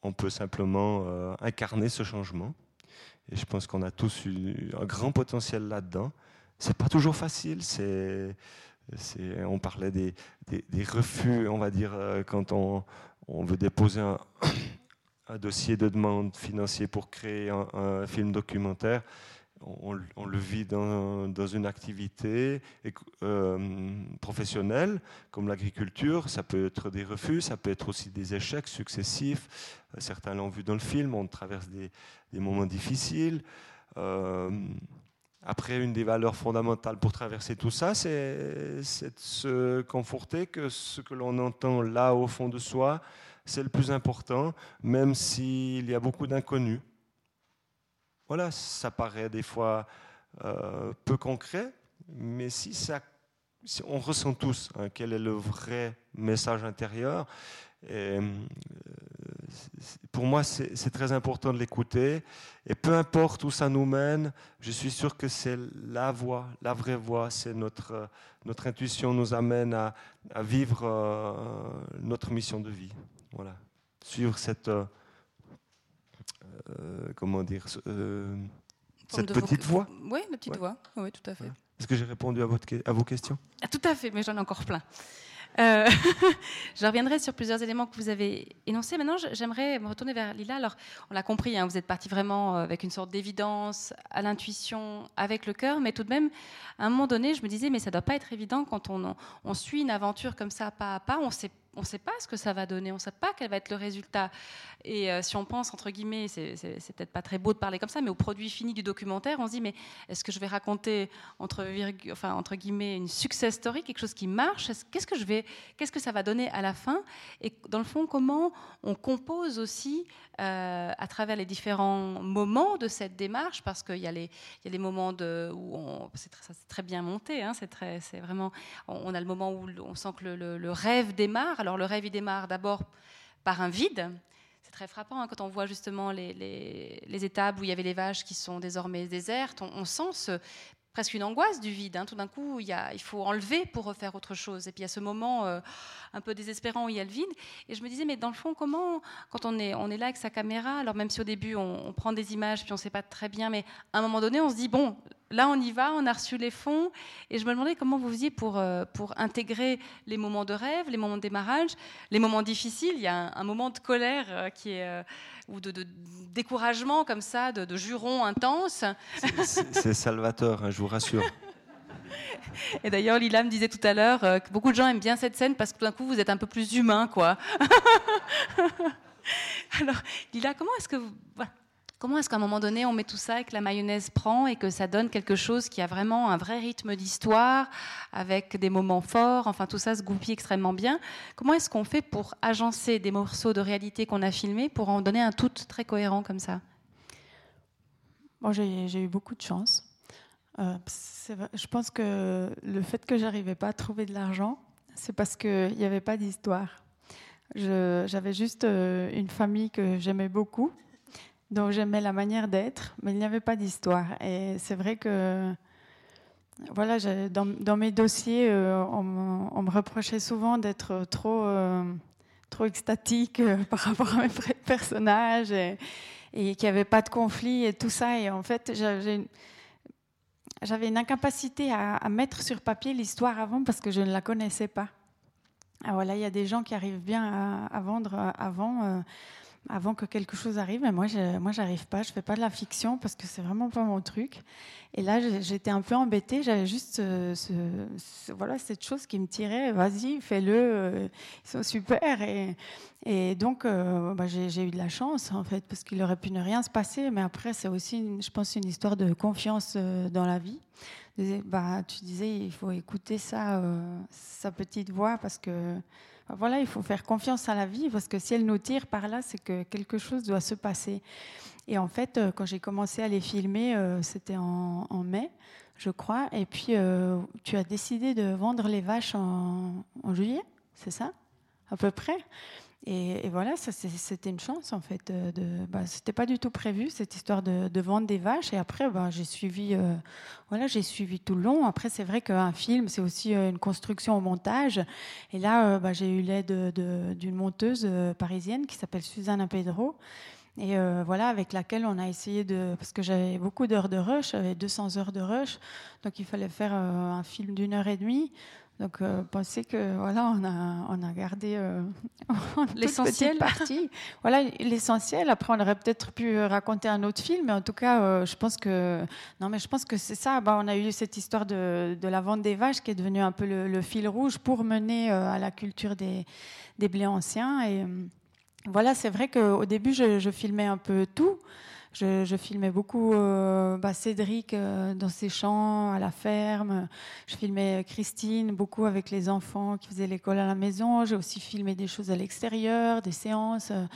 on peut simplement euh, incarner ce changement. Et je pense qu'on a tous eu un grand potentiel là-dedans. C'est pas toujours facile. C'est, on parlait des, refus, on va dire, euh, quand on, veut déposer un, un, dossier de demande financier pour créer un film documentaire on, le vit dans, une activité euh, professionnelle comme l'agriculture. Ça peut être des refus, ça peut être aussi des échecs successifs. Euh, certains l'ont vu dans le film, on traverse des, moments difficiles. Euh, après, une des valeurs fondamentales pour traverser tout ça, c'est de se conforter que ce que l'on entend là au fond de soi, c'est le plus important, même s'il y a beaucoup d'inconnus. Voilà, ça paraît des fois euh, peu concret, mais si, ça, on ressent tous hein, quel est le vrai message intérieur, euh, pour moi, c'est très important de l'écouter. Et peu importe où ça nous mène, je suis sûr que c'est la voie, la vraie voie. C'est notre, notre intuition nous amène à, vivre euh, notre mission de vie. Voilà. Suivre cette, euh, comment dire, euh, cette petite voix Oui, la petite voix, oui, tout à fait. Est-ce que j'ai répondu à, votre, à vos questions? Ah, Tout à fait, mais j'en ai encore plein. Euh, je reviendrai sur plusieurs éléments que vous avez énoncés. Maintenant, j'aimerais me retourner vers Lila. Alors, on l'a compris, hein, vous êtes parti vraiment avec une sorte d'évidence, à l'intuition, avec le cœur, mais tout de même, à un moment donné, je me disais, mais ça ne doit pas être évident quand on, on, suit une aventure comme ça, pas à pas. On sait on ne sait pas ce que ça va donner, on ne sait pas quel va être le résultat. Et euh, si on pense, entre guillemets, c'est peut-être pas très beau de parler comme ça, mais au produit fini du documentaire, on se dit, mais est-ce que je vais raconter, entre, entre guillemets, une success story, quelque chose qui marche? Qu'est-ce que je vais, qu'est-ce que ça va donner à la fin? Et dans le fond, comment on compose aussi euh, à travers les différents moments de cette démarche, parce qu'il y, a les, moments où c'est très, très, bien monté, hein, c'est vraiment, on, a le moment où on sent que le, rêve démarre. Alors le rêve, il démarre d'abord par un vide. C'est très frappant hein, quand on voit justement les, les, étapes où il y avait les vaches qui sont désormais désertes. On, on sent presque une angoisse du vide. Hein. Tout d'un coup, il, faut enlever pour refaire autre chose. Et puis il y a ce moment euh, un peu désespérant où il y a le vide. Et je me disais, mais dans le fond, comment, quand on est, on est là avec sa caméra, alors même si au début on, prend des images, puis on ne sait pas très bien, mais à un moment donné, on se dit, bon, là on y va, on a reçu les fonds. Et je me demandais comment vous faisiez pour, euh, pour intégrer les moments de rêve, les moments de démarrage, les moments difficiles. Il y a un, moment de colère euh, qui est ou de, découragement comme ça, de, jurons intenses. C'est salvateur, hein, je vous rassure. Et d'ailleurs, Lila me disait tout à l'heure euh, que beaucoup de gens aiment bien cette scène parce que tout d'un coup, vous êtes un peu plus humain, quoi. Alors, Lila, comment est-ce que vous... Comment est-ce qu'à un moment donné, on met tout ça et que la mayonnaise prend et que ça donne quelque chose qui a vraiment un vrai rythme d'histoire, avec des moments forts, enfin tout ça se goupille extrêmement bien. Comment est-ce qu'on fait pour agencer des morceaux de réalité qu'on a filmés pour en donner un tout très cohérent comme ça? Bon, J'ai eu beaucoup de chance. Euh, je pense que le fait que j'arrivais pas à trouver de l'argent, c'est parce qu'il n'y avait pas d'histoire. J'avais juste euh, une famille que j'aimais beaucoup donc j'aimais la manière d'être, mais il n'y avait pas d'histoire. Et c'est vrai que voilà, dans, dans, mes dossiers, euh, on, me reprochait souvent d'être trop, euh, trop extatique euh, par rapport à mes personnages et, qu'il n'y avait pas de conflit et tout ça. Et en fait, j'avais une incapacité à, mettre sur papier l'histoire avant parce que je ne la connaissais pas. Ah, voilà, il y a des gens qui arrivent bien à vendre avant avant que quelque chose arrive. Mais moi, je, moi, j'arrive pas. Je fais pas de la fiction parce que c'est vraiment pas mon truc. Et là, j'étais un peu embêtée. J'avais juste ce, voilà cette chose qui me tirait. Vas-y, fais-le. Euh, ils sont super. Et, donc, euh, bah, j'ai eu de la chance en fait parce qu'il aurait pu ne rien se passer. Mais après, c'est aussi, je pense, une histoire de confiance euh, dans la vie. Bah, tu disais, il faut écouter ça, sa petite voix parce que voilà, il faut faire confiance à la vie parce que si elle nous tire par là, c'est que quelque chose doit se passer. Et en fait, euh, quand j'ai commencé à les filmer, euh, c'était en, mai, je crois. Et puis, euh, tu as décidé de vendre les vaches en, juillet, c'est ça? À peu près? Et, voilà, c'était une chance en fait. De, bah, c'était pas du tout prévu cette histoire de, vendre des vaches. Et après, bah, j'ai suivi, euh, voilà, j'ai suivi tout le long. Après, c'est vrai qu'un film, c'est aussi euh, une construction au montage. Et là, euh, bah, j'ai eu l'aide d'une monteuse parisienne qui s'appelle Suzanne Pedro. Et voilà, avec laquelle on a essayé de. Parce que j'avais beaucoup d'heures de rush, j'avais 200 heures de rush. Donc il fallait faire un film d'une heure et demie. Donc, euh, pensez que voilà, on a, on a gardé euh, l'essentiel partie. voilà, l'essentiel. Après, on aurait peut-être pu raconter un autre film, mais en tout cas, euh, je pense que non, mais je pense que c'est ça. Bah, on a eu cette histoire de, de, la vente des vaches qui est devenue un peu le, fil rouge pour mener à la culture des, des blés anciens. Et voilà, c'est vrai qu'au début, je, je, filmais un peu tout. Je, filmais beaucoup euh, bah, Cédric euh, dans ses champs, à la ferme. Je filmais Christine beaucoup avec les enfants qui faisaient l'école à la maison. J'ai aussi filmé des choses à l'extérieur, des séances euh,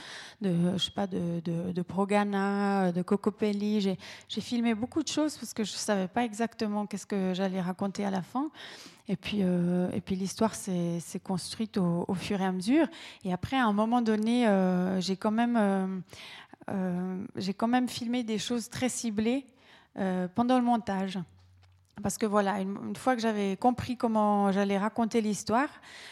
de, je sais pas, de, de, Progana, de Cocopelli. J'ai filmé beaucoup de choses parce que je savais pas exactement qu'est-ce que j'allais raconter à la fin. Et puis, puis l'histoire s'est construite au, fur et à mesure. Et après, à un moment donné, j'ai quand même euh, j'ai quand même filmé des choses très ciblées euh, pendant le montage. Parce que voilà, une, fois que j'avais compris comment j'allais raconter l'histoire,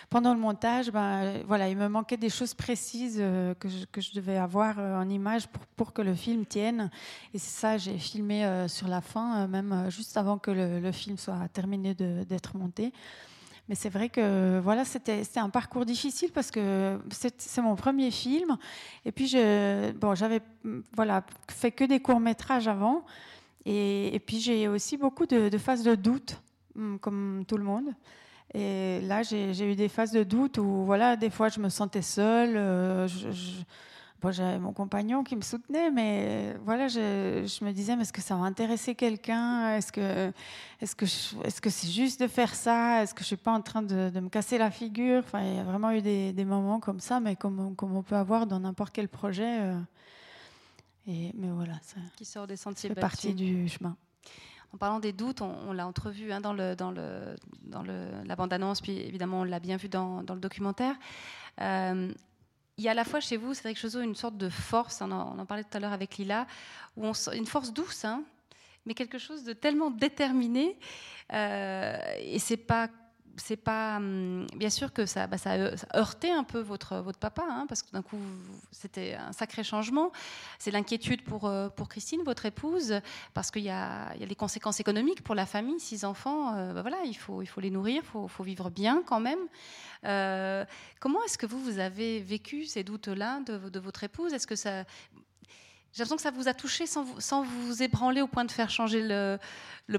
pendant le montage, ben, voilà, il me manquait des choses précises euh, que, je, que, je, devais avoir en image pour, pour, que le film tienne. Et c'est ça, j'ai filmé sur la fin, même juste avant que le, le film soit terminé d'être monté. Mais c'est vrai que voilà, c'était un parcours difficile parce que c'est mon premier film. Et puis, bon, j'avais voilà, fait que des courts-métrages avant. Et, et puis, j'ai aussi beaucoup de, phases de doute, hum, comme tout le monde. Et là, j'ai eu des phases de doute où, voilà, des fois, je me sentais seule. Euh, je, j'avais mon compagnon qui me soutenait, mais voilà, je, je me disais, mais est-ce que ça va intéresser quelqu'un? Est-ce que, est-ce que, est-ce que c'est juste de faire ça? Est-ce que je suis pas en train de, de, me casser la figure? Enfin, il y a vraiment eu des, des moments comme ça, mais comme, comme, on peut avoir dans n'importe quel projet. Euh, et, mais voilà, ça qui sort des sentiers fait partie du chemin. En parlant des doutes, on, l'a entrevu hein, dans, le, dans, le, dans le, la bande-annonce, puis évidemment on l'a bien vu dans, dans le documentaire. Euh, il y a à la fois chez vous, quelque chose, une sorte de force, on en, parlait tout à l'heure avec Lila, où on, une force douce, hein, mais quelque chose de tellement déterminé, euh, et c'est pas c'est pas hum, bien sûr que ça, bah, ça, a heurté un peu votre votre papa, hein, parce que d'un coup c'était un sacré changement. C'est l'inquiétude pour euh, pour Christine, votre épouse, parce qu'il y a, il y a les conséquences économiques pour la famille, six enfants. Euh, bah, voilà, il faut il faut les nourrir, faut faut vivre bien quand même. Euh, comment est-ce que vous, vous avez vécu ces doutes-là de, de, votre épouse? Est-ce que ça... J'ai l'impression que ça vous a touché sans vous, sans vous ébranler au point de faire changer le,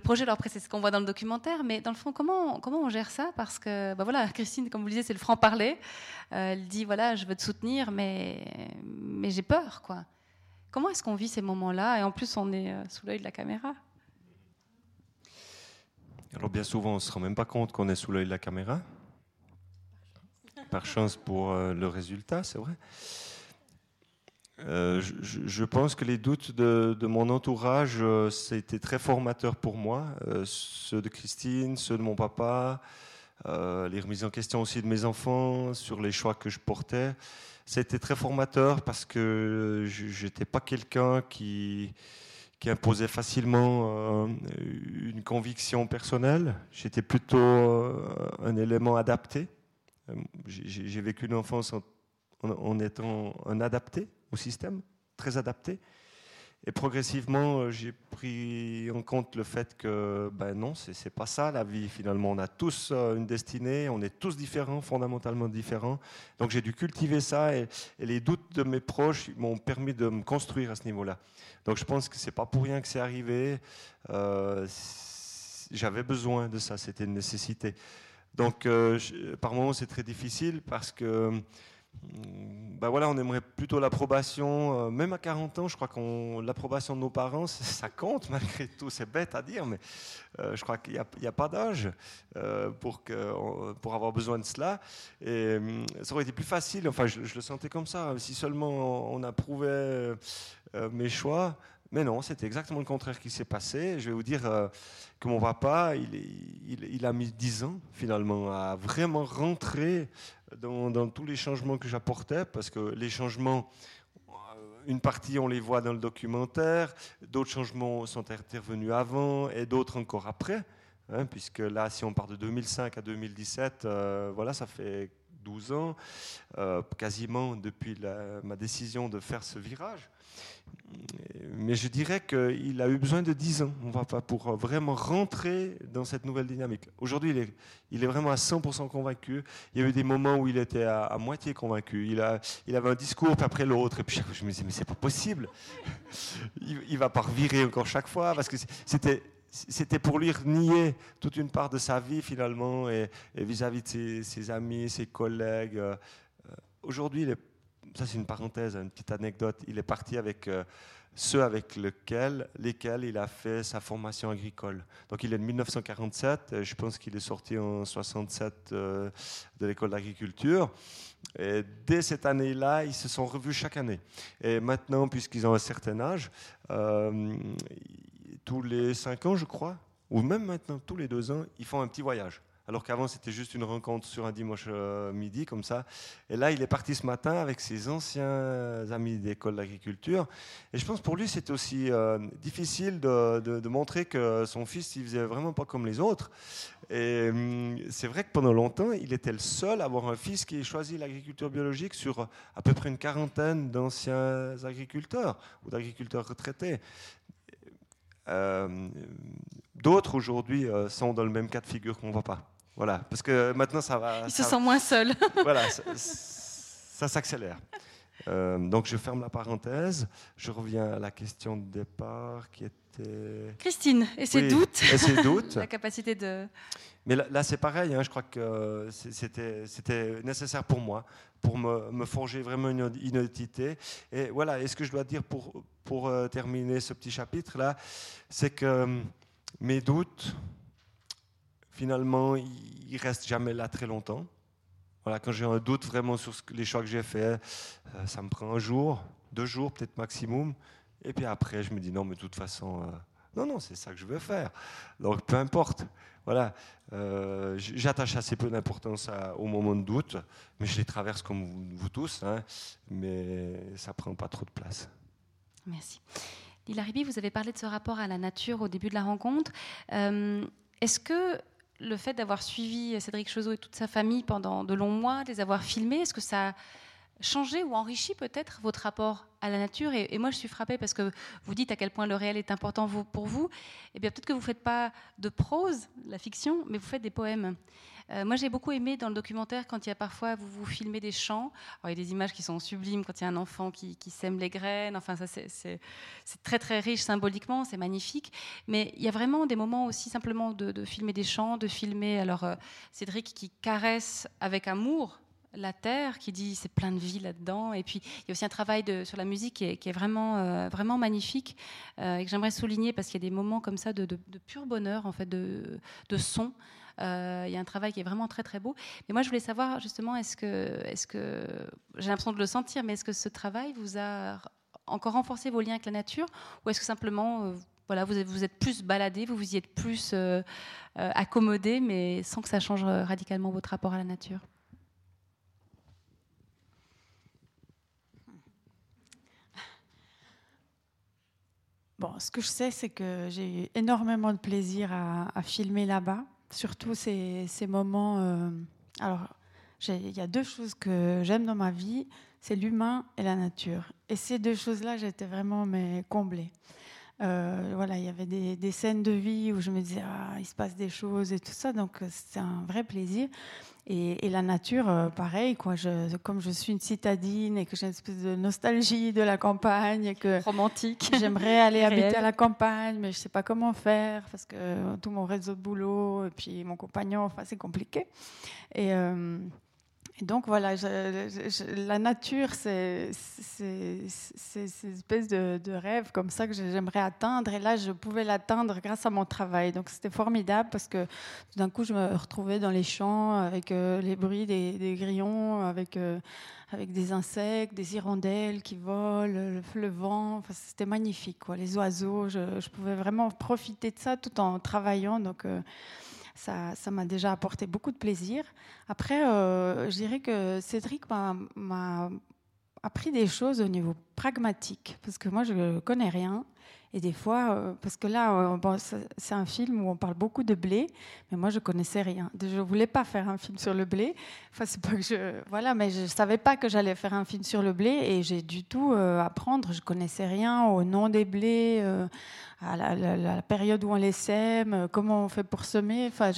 projet. Alors après, c'est ce qu'on voit dans le documentaire, mais dans le fond, comment, comment on gère ça? Parce que, bah voilà, Christine, comme vous le disiez, c'est le franc-parler. Euh, elle dit, voilà, je veux te soutenir, mais, mais j'ai peur, quoi. Comment est-ce qu'on vit ces moments-là? Et en plus, on est euh, sous l'œil de la caméra. Alors bien souvent, on ne se rend même pas compte qu'on est sous l'œil de la caméra par chance pour euh, le résultat, c'est vrai. Euh, je, pense que les doutes de, mon entourage, euh, c'était très formateur pour moi. ceux de Christine, ceux de mon papa, les remises en question aussi de mes enfants sur les choix que je portais. C'était très formateur parce que je n'étais pas quelqu'un qui, qui imposait facilement une conviction personnelle. J'étais plutôt un élément adapté. Euh, j'ai vécu une enfance en, étant un adapté système, très adapté. Et progressivement, euh, j'ai pris en compte le fait que, ben non, c'est pas ça la vie finalement. On a tous euh, une destinée, on est tous différents, fondamentalement différents. Donc j'ai dû cultiver ça et, les doutes de mes proches m'ont permis de me construire à ce niveau-là. Donc je pense que c'est pas pour rien que c'est arrivé. J'avais besoin de ça, c'était une nécessité. Donc, euh, par moments, c'est très difficile parce que, ben voilà, on aimerait plutôt l'approbation, euh, même à 40 ans, je crois que l'approbation de nos parents, ça compte malgré tout. C'est bête à dire, mais je crois qu'il n'y a, pas d'âge pour, que, pour avoir besoin de cela. Et ça aurait été plus facile, enfin, je, le sentais comme ça, si seulement on approuvait mes choix Mais non, c'était exactement le contraire qui s'est passé. Je vais vous dire euh, que mon papa, il, il, a mis dix ans finalement à vraiment rentrer dans, tous les changements que j'apportais, parce que les changements, euh, une partie, on les voit dans le documentaire, d'autres changements sont intervenus avant et d'autres encore après. Hein, puisque là, si on part de 2005 à 2017, euh, voilà, ça fait 12 ans, euh, quasiment depuis ma décision de faire ce virage. Mais je dirais qu'il a eu besoin de 10 ans, on va pas pour vraiment rentrer dans cette nouvelle dynamique. Aujourd'hui, il est, il est, vraiment à 100% convaincu. Il y a eu des moments où il était à, moitié convaincu. Il, il, avait un discours après l'autre, et puis je me disais mais c'est pas possible. il, il va pas revirer encore chaque fois parce que c'était pour lui nier toute une part de sa vie finalement et vis-à-vis de ses, amis, ses collègues. Euh, Aujourd'hui, ça c'est une parenthèse, une petite anecdote, il est parti avec euh, ceux avec lequel, lesquels il a fait sa formation agricole. Donc il est de 1947, je pense qu'il est sorti en 67 euh, de l'école d'agriculture. Et dès cette année-là, ils se sont revus chaque année. Et maintenant, puisqu'ils ont un certain âge, euh, tous les cinq ans, je crois, ou même maintenant tous les deux ans, ils font un petit voyage. Alors qu'avant, c'était juste une rencontre sur un dimanche euh, midi, comme ça. Et là, il est parti ce matin avec ses anciens amis d'école d'agriculture. Et je pense pour lui, c'était aussi euh, difficile de, montrer que son fils, il faisait vraiment pas comme les autres. Et hum, c'est vrai que pendant longtemps, il était le seul à avoir un fils qui ait choisi l'agriculture biologique sur à peu près une quarantaine d'anciens agriculteurs ou d'agriculteurs retraités. Euh, D'autres aujourd'hui sont dans le même cas de figure qu'on ne voit pas. Voilà, parce que maintenant ça va. Ils ça, se sentent moins seuls. voilà, ça, ça s'accélère. Euh, donc je ferme la parenthèse. Je reviens à la question de départ qui était. Christine et ses Oui, doutes. et ses doutes. La capacité de. Mais là, là, c'est pareil, hein, je crois que c'était c'était nécessaire pour moi, pour me, me forger vraiment une identité. Et voilà, et ce que je dois dire pour, pour euh, terminer ce petit chapitre-là, c'est que euh, mes doutes, finalement, ils ils restent jamais là très longtemps. Voilà, quand j'ai un doute vraiment sur les choix que j'ai faits, euh, ça me prend un jour, deux jours peut-être maximum. Et puis après, je me dis non, mais de toute façon, euh, non, non, c'est ça que je veux faire. Donc peu importe. Voilà, euh, j'attache assez peu d'importance aux moments de doute, mais je les traverse comme vous, tous, hein, mais ça prend pas trop de place. Merci. Lila Ribi, vous avez parlé de ce rapport à la nature au début de la rencontre. Est-ce que le fait d'avoir suivi Cédric Chozot et toute sa famille pendant de longs mois, de les avoir filmés, est-ce que ça a changé ou enrichi peut-être votre rapport à la nature et, et moi, je suis frappée parce que vous dites à quel point le réel est important pour vous. Eh bien, peut-être que vous ne faites pas de prose, la fiction, mais vous faites des poèmes. Euh, moi, j'ai beaucoup aimé dans le documentaire quand il y a parfois, vous vous filmez des champs. Alors, il y a des images qui sont sublimes quand il y a un enfant qui, sème les graines. Enfin, ça, c'est- très, très riche symboliquement, c'est magnifique. Mais il y a vraiment des moments aussi simplement de, filmer des champs, de filmer, alors, euh, Cédric qui caresse avec amour la terre, qui dit c'est plein de vie là-dedans. Et puis il y a aussi un travail sur la musique qui est, vraiment, euh, vraiment magnifique et que j'aimerais souligner parce qu'il y a des moments comme ça de pur bonheur, en fait, de, de son. Euh, il y a un travail qui est vraiment très très beau. Mais moi je voulais savoir justement, est-ce que, j'ai l'impression de le sentir, mais est-ce que ce travail vous a encore renforcé vos liens avec la nature ou est-ce que simplement euh, voilà, vous vous êtes plus baladé, vous vous y êtes plus euh, accommodé, mais sans que ça change radicalement votre rapport à la nature? Bon, ce que je sais, c'est que j'ai eu énormément de plaisir à filmer là-bas, surtout ces, moments. euh, alors, il y a deux choses que j'aime dans ma vie, c'est l'humain et la nature. Et ces deux choses-là, j'étais vraiment mais, comblée. Euh, voilà, il y avait des, des scènes de vie où je me disais, ah, il se passe des choses et tout ça, donc euh, c'était un vrai plaisir. Et, et la nature, euh, pareil, quoi. Je, comme je suis une citadine et que j'ai une espèce de nostalgie de la campagne et que romantique, j'aimerais aller habiter à la campagne, mais je sais pas comment faire parce que tout mon réseau de boulot et puis mon compagnon, enfin c'est compliqué. Et, euh, Et donc voilà, la nature, c'est cette espèce de, rêve comme ça que j'aimerais atteindre. Et là, je pouvais l'atteindre grâce à mon travail. Donc c'était formidable parce que d'un coup, je me retrouvais dans les champs avec euh, les bruits des, grillons, avec, euh, avec des insectes, des hirondelles qui volent, le, vent. Enfin, c'était magnifique, quoi. les oiseaux. Je, pouvais vraiment profiter de ça tout en travaillant. Donc euh, ça m'a déjà apporté beaucoup de plaisir. Après, euh, je dirais que Cédric m'a appris des choses au niveau pragmatique, parce que moi, je ne connais rien. Et des fois, euh, parce que là, euh, c'est un film où on parle beaucoup de blé, mais moi, je connaissais rien. Je ne voulais pas faire un film sur le blé. Enfin, c'est pas que je, voilà, mais je savais pas que j'allais faire un film sur le blé, et j'ai du tout apprendre. Je connaissais rien au nom des blés, à la, période où on les sème, euh, comment on fait pour semer. Enfin,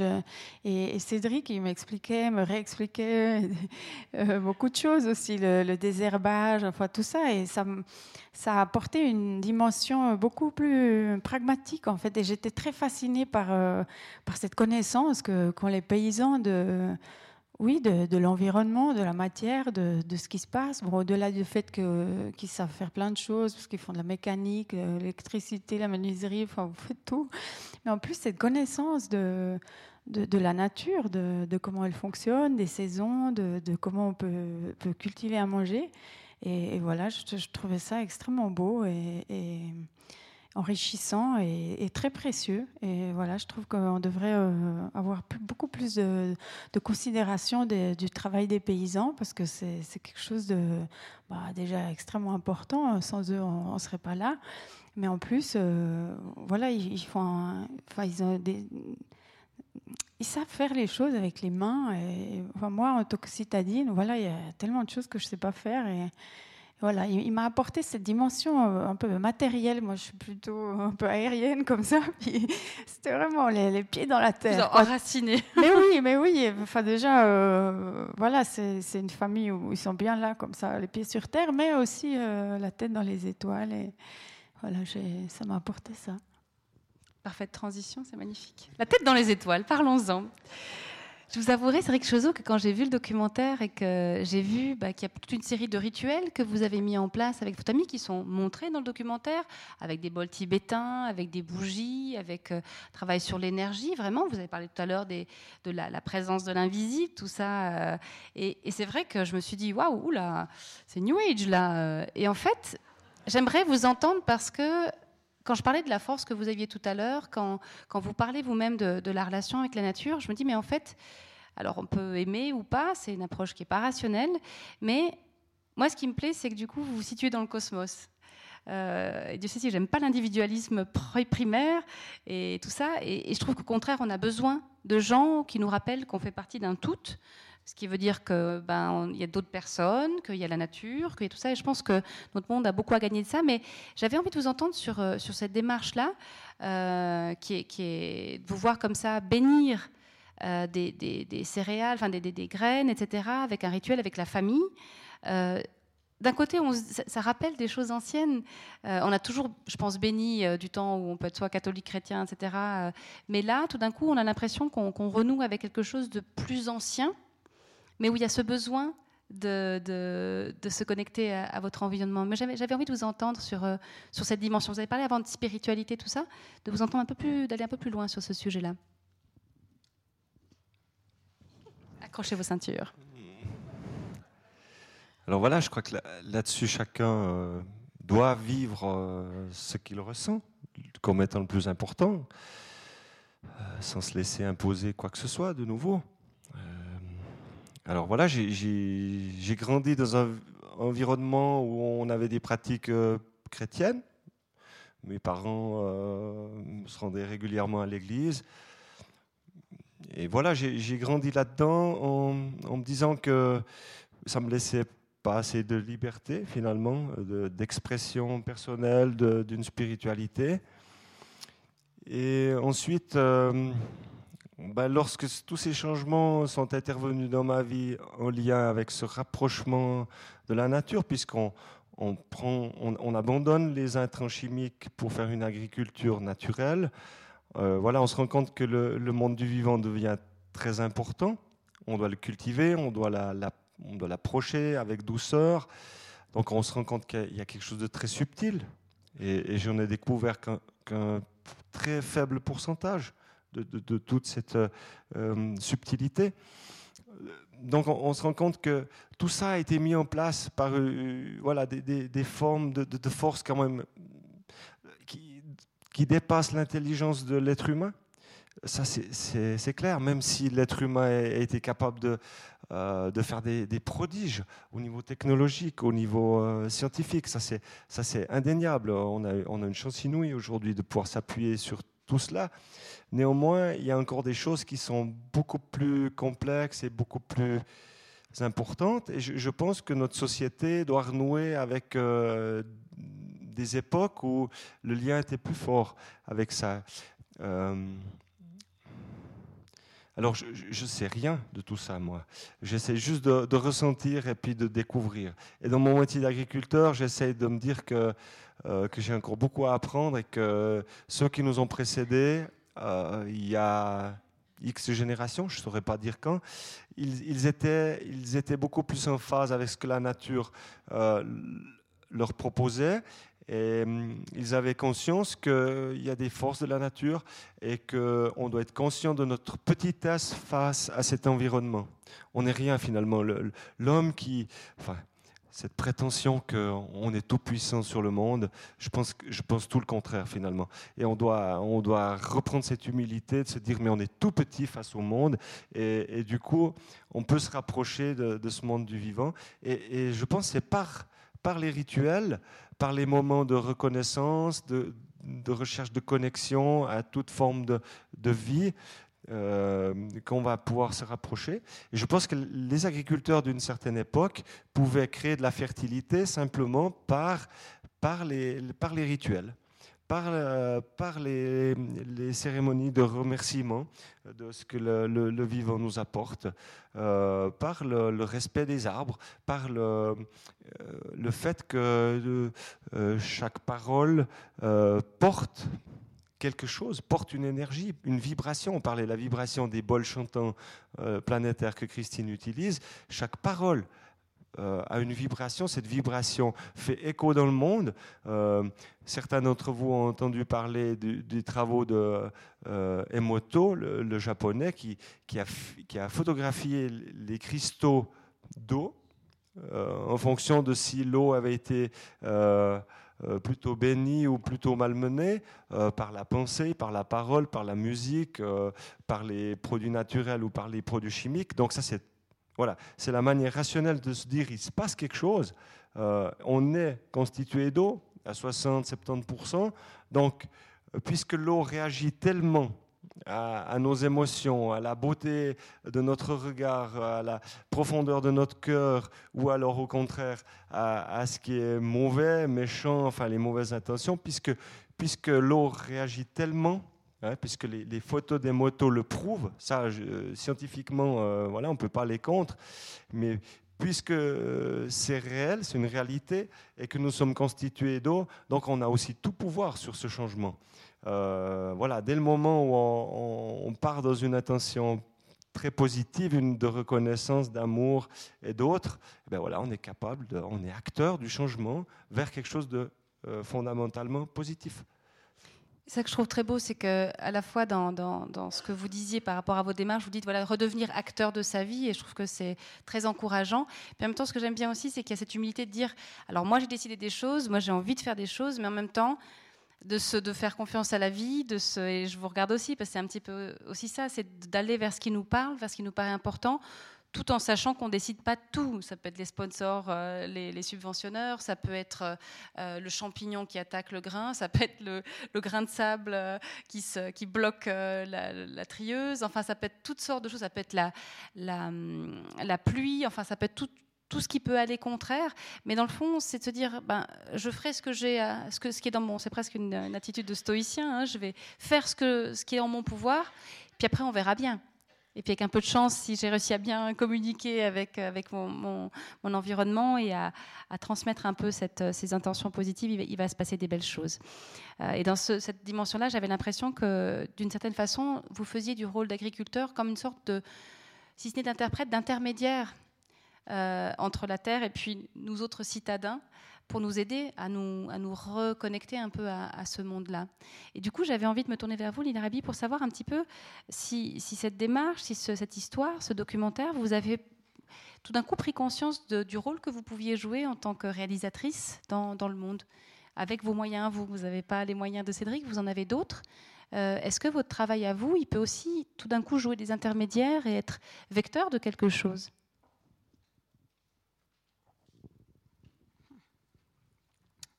et, Cédric, il m'expliquait, me réexpliquait euh, beaucoup de choses aussi, le, désherbage, enfin tout ça. Et ça, ça a apporté une dimension beaucoup plus pragmatique, en fait. Et j'étais très fascinée par, euh, par cette connaissance qu'ont les paysans de oui, de, l'environnement, de la matière, de, ce qui se passe. Bon, au-delà du fait qu'ils savent faire plein de choses, parce qu'ils font de la mécanique, euh, l'électricité, la menuiserie, enfin, vous faites tout. Mais en plus, cette connaissance de, de, la nature, de, comment elle fonctionne, des saisons, de, comment on peut, cultiver à manger. Et, voilà, je, trouvais ça extrêmement beau. et enrichissant et, très précieux. Et voilà, je trouve qu'on devrait euh, avoir beaucoup plus de, considération du travail des paysans parce que c'est quelque chose de bah, déjà extrêmement important. Sans eux, on ne serait pas là. Mais en plus, euh, voilà, ils, savent faire les choses avec les mains. Et, moi, en tant que citadine, voilà, il y a tellement de choses que je ne sais pas faire. Voilà, il, m'a apporté cette dimension euh, un peu matérielle. Moi, je suis plutôt un peu aérienne comme ça. C'était vraiment les, pieds dans la terre. Enraciné. Mais oui, mais oui. Enfin, déjà, euh, voilà, c'est une famille où ils sont bien là, comme ça, les pieds sur terre, mais aussi euh, la tête dans les étoiles. Et voilà, ça m'a apporté ça. Parfaite transition, c'est magnifique. La tête dans les étoiles, parlons-en. Je vous avouerai, c'est vrai que que quand j'ai vu le documentaire et que j'ai vu bah, qu'il y a toute une série de rituels que vous avez mis en place avec votre ami qui sont montrés dans le documentaire, avec des bols tibétains, avec des bougies, avec euh, travail sur l'énergie. Vraiment, vous avez parlé tout à l'heure de la, présence de l'invisible, tout ça. Euh, et, c'est vrai que je me suis dit, waouh, là, c'est New Age là. Euh. Et en fait, j'aimerais vous entendre parce que quand je parlais de la force que vous aviez tout à l'heure, quand, quand vous parlez vous-même de, la relation avec la nature, je me dis, mais en fait, alors on peut aimer ou pas, c'est une approche qui n'est pas rationnelle, mais moi ce qui me plaît, c'est que du coup, vous vous situez dans le cosmos. Euh, et Dieu sait si j'aime pas l'individualisme primaire et tout ça. Et, et je trouve qu'au contraire, on a besoin de gens qui nous rappellent qu'on fait partie d'un tout, ce qui veut dire qu'il ben, y a d'autres personnes, qu'il y a la nature, qu'il y a tout ça. Et je pense que notre monde a beaucoup à gagner de ça. Mais j'avais envie de vous entendre sur, euh, cette démarche-là, euh, qui, est, de vous voir comme ça bénir euh, des, céréales, enfin des, graines, etc., avec un rituel avec la famille. d'un côté, ça, rappelle des choses anciennes. on a toujours, je pense, béni du temps où on peut être soit catholique, chrétien, etc. mais là, tout d'un coup, on a l'impression qu'on renoue avec quelque chose de plus ancien mais où il y a ce besoin de, de, se connecter à, votre environnement. Mais j'avais envie de vous entendre sur, euh, sur cette dimension. Vous avez parlé avant de spiritualité, tout ça, de vous entendre un peu plus, d'aller un peu plus loin sur ce sujet-là. Accrochez vos ceintures. Alors voilà, je crois que là-dessus, chacun euh, doit vivre euh, ce qu'il ressent comme étant le plus important, sans se laisser imposer quoi que ce soit de nouveau. Alors voilà, j'ai grandi dans un environnement où on avait des pratiques euh, chrétiennes. Mes parents euh, se rendaient régulièrement à l'église. Et voilà, j'ai grandi là-dedans en, me disant que ça me laissait pas assez de liberté finalement, d'expression personnelle, d'une spiritualité. Et ensuite, euh, ben, lorsque tous ces changements sont intervenus dans ma vie en lien avec ce rapprochement de la nature, puisqu'on abandonne les intrants chimiques pour faire une agriculture naturelle, euh, voilà, on se rend compte que le, monde du vivant devient très important. On doit le cultiver, on doit l'approcher avec douceur. Donc on se rend compte qu'il y a quelque chose de très subtil. Et, j'en ai découvert qu'un très faible pourcentage de, toute cette euh, subtilité. Donc on, se rend compte que tout ça a été mis en place par euh, voilà, des, formes de, force quand même qui, qui dépassent l'intelligence de l'être humain. Ça, c'est clair, même si l'être humain a été capable de, euh, de faire des, prodiges au niveau technologique, au niveau euh, scientifique. Ça, c'est indéniable. On a, on a une chance inouïe aujourd'hui de pouvoir s'appuyer sur tout cela. Néanmoins, il y a encore des choses qui sont beaucoup plus complexes et beaucoup plus importantes. Et je, pense que notre société doit renouer avec euh, des époques où le lien était plus fort avec ça. Alors, je ne sais rien de tout ça, moi. J'essaie juste de, ressentir et puis de découvrir. Et dans mon métier d'agriculteur, j'essaie de me dire que, euh, que j'ai encore beaucoup à apprendre et que ceux qui nous ont précédés, euh, il y a X générations, je ne saurais pas dire quand, ils, étaient, ils étaient beaucoup plus en phase avec ce que la nature euh, leur proposait et hum, ils avaient conscience qu'il y a des forces de la nature et qu'on doit être conscient de notre petitesse face à cet environnement. On n'est rien finalement. L'homme qui... Enfin, cette prétention qu'on est tout puissant sur le monde, je pense, tout le contraire finalement. Et on doit, reprendre cette humilité de se dire mais on est tout petit face au monde et, du coup on peut se rapprocher de, ce monde du vivant. Et, je pense c'est par les rituels, par les moments de reconnaissance, de, recherche de connexion à toute forme de, vie, euh, qu'on va pouvoir se rapprocher. Je pense que les agriculteurs d'une certaine époque pouvaient créer de la fertilité simplement par, par, les, rituels par, euh, les, cérémonies de remerciement de ce que le, vivant nous apporte, euh, par le, respect des arbres, par le fait que chaque parole porte quelque chose, porte une énergie, une vibration. On parlait de la vibration des bols chantants planétaires que Christine utilise. Chaque parole euh, a une vibration. Cette vibration fait écho dans le monde. Euh, certains d'entre vous ont entendu parler des travaux de euh, Emoto, le, japonais, qui, a, photographié les cristaux d'eau en fonction de si l'eau avait été plutôt bénie ou plutôt malmenée par la pensée, par la parole, par la musique, par les produits naturels ou par les produits chimiques. Donc ça, c'est voilà, c'est la manière rationnelle de se dire il se passe quelque chose. Euh, on est constitué d'eau à 60-70%. Donc, euh, puisque l'eau réagit tellement à, nos émotions, à la beauté de notre regard, à la profondeur de notre cœur, ou alors au contraire à, ce qui est mauvais, méchant, enfin les mauvaises intentions, puisque, puisque l'eau réagit tellement Hein, puisque les, photos des motos le prouvent. Ça, scientifiquement, euh, voilà, on ne peut pas les contre. Mais puisque euh, c'est réel, c'est une réalité, et que nous sommes constitués d'eau, donc on a aussi tout pouvoir sur ce changement. Euh, voilà, dès le moment où on, part dans une attention très positive, une de reconnaissance, d'amour et d'autres, eh ben voilà, on est capable, on est acteur du changement vers quelque chose de fondamentalement positif. Ça que je trouve très beau, c'est que à la fois dans, dans, ce que vous disiez par rapport à vos démarches, vous dites voilà redevenir acteur de sa vie, et je trouve que c'est très encourageant. Puis en même temps, ce que j'aime bien aussi, c'est qu'il y a cette humilité de dire alors moi j'ai décidé des choses, moi j'ai envie de faire des choses, mais en même temps de, se, de faire confiance à la vie, de se, et je vous regarde aussi parce que c'est un petit peu aussi ça, c'est d'aller vers ce qui nous parle, vers ce qui nous paraît important, tout en sachant qu'on ne décide pas tout. Ça peut être les sponsors, euh, les, subventionneurs, ça peut être euh, euh, le champignon qui attaque le grain, ça peut être le, grain de sable qui, se, qui bloque la, trieuse, enfin ça peut être toutes sortes de choses, ça peut être la, la, la pluie, enfin ça peut être tout, tout ce qui peut aller contraire, mais dans le fond, c'est de se dire, ben, je ferai ce que j'ai, ce, que, ce qui est dans mon, c'est presque une, attitude de stoïcien. Hein, je vais faire ce que, ce qui est en mon pouvoir, puis après on verra bien. Et puis avec un peu de chance, si j'ai réussi à bien communiquer avec, avec mon, mon, environnement et à, à, transmettre un peu cette, ces intentions positives, il va, se passer des belles choses. Euh, et dans cette dimension-là, j'avais l'impression que d'une certaine façon, vous faisiez du rôle d'agriculteur comme une sorte de, si ce n'est d'interprète, d'intermédiaire entre la Terre et puis nous autres citadins pour nous aider à nous, à nous reconnecter un peu à, ce monde-là. Et du coup, j'avais envie de me tourner vers vous, Lina Rabi, pour savoir un petit peu si, cette démarche, si cette histoire, ce documentaire, vous avez tout d'un coup pris conscience du rôle que vous pouviez jouer en tant que réalisatrice dans, dans le monde. Avec vos moyens, vous, vous n'avez pas les moyens de Cédric, vous en avez d'autres. Euh, est-ce que votre travail à vous, il peut aussi tout d'un coup jouer des intermédiaires et être vecteur de quelque chose?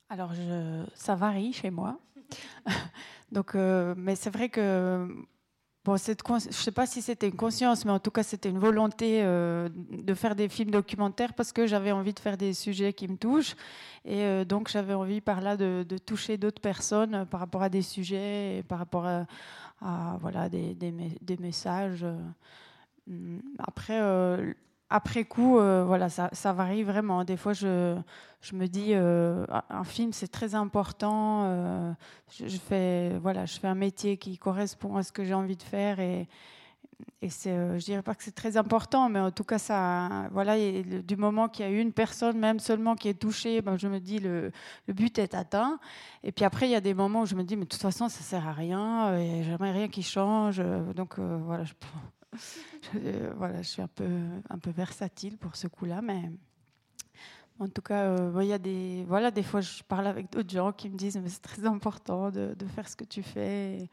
Alors, ça varie chez moi. Donc, euh, mais c'est vrai que bon, je ne sais pas si c'était une conscience, mais en tout cas, c'était une volonté euh, de faire des films documentaires parce que j'avais envie de faire des sujets qui me touchent. Et euh, donc, j'avais envie par là de, toucher d'autres personnes par rapport à des sujets, et par rapport à, voilà, des messages. Après, après coup, euh, voilà, ça, varie vraiment. Des fois, je, me dis, euh, un film, c'est très important. Euh, je, fais, voilà, je fais un métier qui correspond à ce que j'ai envie de faire et, et c'est, je dirais pas que c'est très important, mais en tout cas, ça, voilà, du moment qu'il y a une personne, même seulement, qui est touchée, ben, je me dis le, le, but est atteint. Et puis après, il y a des moments où je me dis, mais de toute façon, ça sert à rien, il n'y a jamais rien qui change. Donc voilà, je, voilà, je suis un peu, un peu versatile pour ce coup-là, mais en tout cas, euh, y a des, voilà, des fois, je parle avec d'autres gens qui me disent, mais c'est très important de, faire ce que tu fais.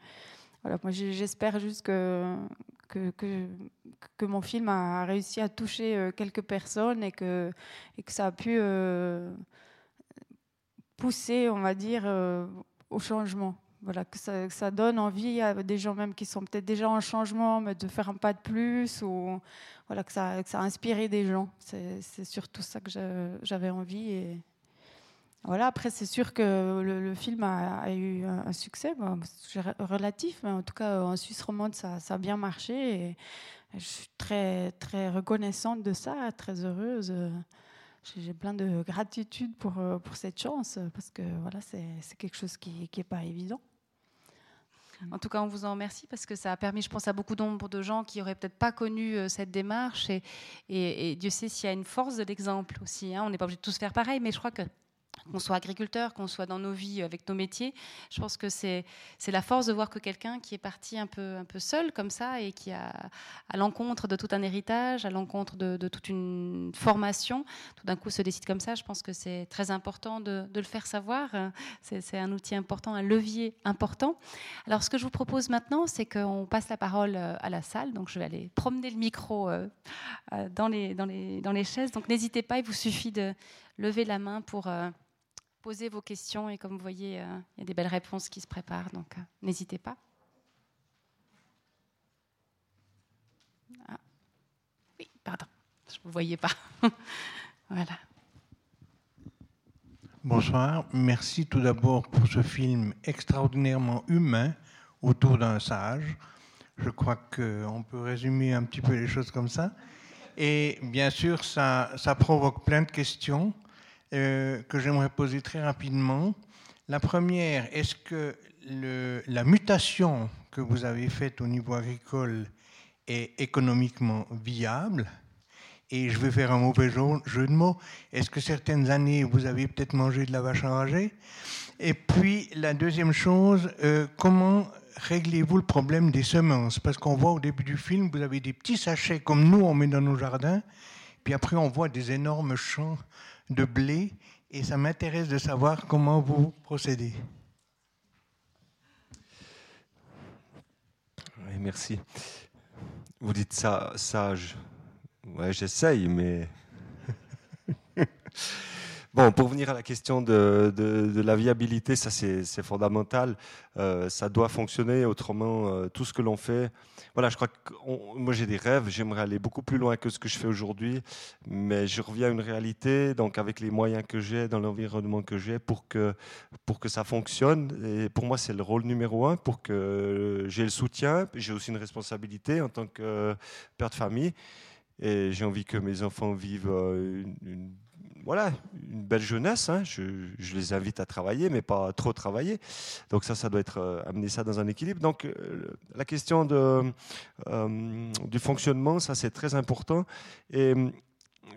voilà, moi, j'espère juste que, que, que, mon film a réussi à toucher euh, quelques personnes et que, et que ça a pu euh, pousser, on va dire, au changement voilà, que ça, donne envie à des gens même qui sont peut-être déjà en changement, mais de faire un pas de plus, ou voilà, que ça, a inspiré des gens. C'est surtout ça que j'avais envie. Et voilà, après, c'est sûr que le, film a, eu un, succès, relatif, mais en tout cas, en Suisse romande, ça, a bien marché. Je suis très, très reconnaissante de ça, très heureuse. J'ai plein de gratitude pour, pour cette chance, parce que voilà, c'est quelque chose qui n'est pas évident. En tout cas, on vous en remercie parce que ça a permis, je pense, à beaucoup nombre de gens qui n'auraient peut-être pas connu euh, cette démarche. Et, et, Dieu sait s'il y a une force de l'exemple aussi. Hein. On n'est pas obligé de tous faire pareil, mais je crois que qu'on soit agriculteur, qu'on soit dans nos vies avec nos métiers. Je pense que c'est la force de voir que quelqu'un qui est parti un peu, un peu seul comme ça et qui a à l'encontre de tout un héritage, à l'encontre de, toute une formation, tout d'un coup se décide comme ça. Je pense que c'est très important de, le faire savoir. C'est un outil important, un levier important. Alors ce que je vous propose maintenant, c'est qu'on passe la parole euh, à la salle. Donc je vais aller promener le micro euh, euh, dans les, dans les, dans les chaises. Donc n'hésitez pas, il vous suffit de lever la main pour poser vos questions et comme vous voyez, euh, il y a des belles réponses qui se préparent, donc euh, n'hésitez pas. Ah. Oui, pardon, je ne vous voyais pas. voilà. Bonsoir, merci tout d'abord pour ce film extraordinairement humain autour d'un sage. Je crois qu'on peut résumer un petit peu les choses comme ça. Et bien sûr, ça, ça provoque plein de questions. Euh, que j'aimerais poser très rapidement. La première, est-ce que la mutation que vous avez faite au niveau agricole est économiquement viable? Et je vais faire un mauvais jeu de mots. Est-ce que certaines années, vous avez peut-être mangé de la vache enragée? Et puis, la deuxième chose, euh, comment réglez-vous le problème des semences? Parce qu'on voit au début du film, vous avez des petits sachets comme nous, on met dans nos jardins. Puis après, on voit des énormes champs de blé et ça m'intéresse de savoir comment vous procédez. Oui, merci. Vous dites ça sage. Ouais, j'essaye, mais Bon, pour venir à la question de, de, la viabilité, ça c'est fondamental. Euh, ça doit fonctionner, autrement euh, tout ce que l'on fait. Voilà, je crois que moi j'ai des rêves, j'aimerais aller beaucoup plus loin que ce que je fais aujourd'hui, mais je reviens à une réalité, donc avec les moyens que j'ai, dans l'environnement que j'ai, pour que pour que ça fonctionne. Et pour moi c'est le rôle numéro un, pour que j'ai le soutien. J'ai aussi une responsabilité en tant que père de famille. Et j'ai envie que mes enfants vivent euh, une voilà, une belle jeunesse. Hein. Je, les invite à travailler, mais pas trop travailler. Donc ça, ça doit être euh, amener ça dans un équilibre. Donc euh, la question euh, du fonctionnement, ça c'est très important. Et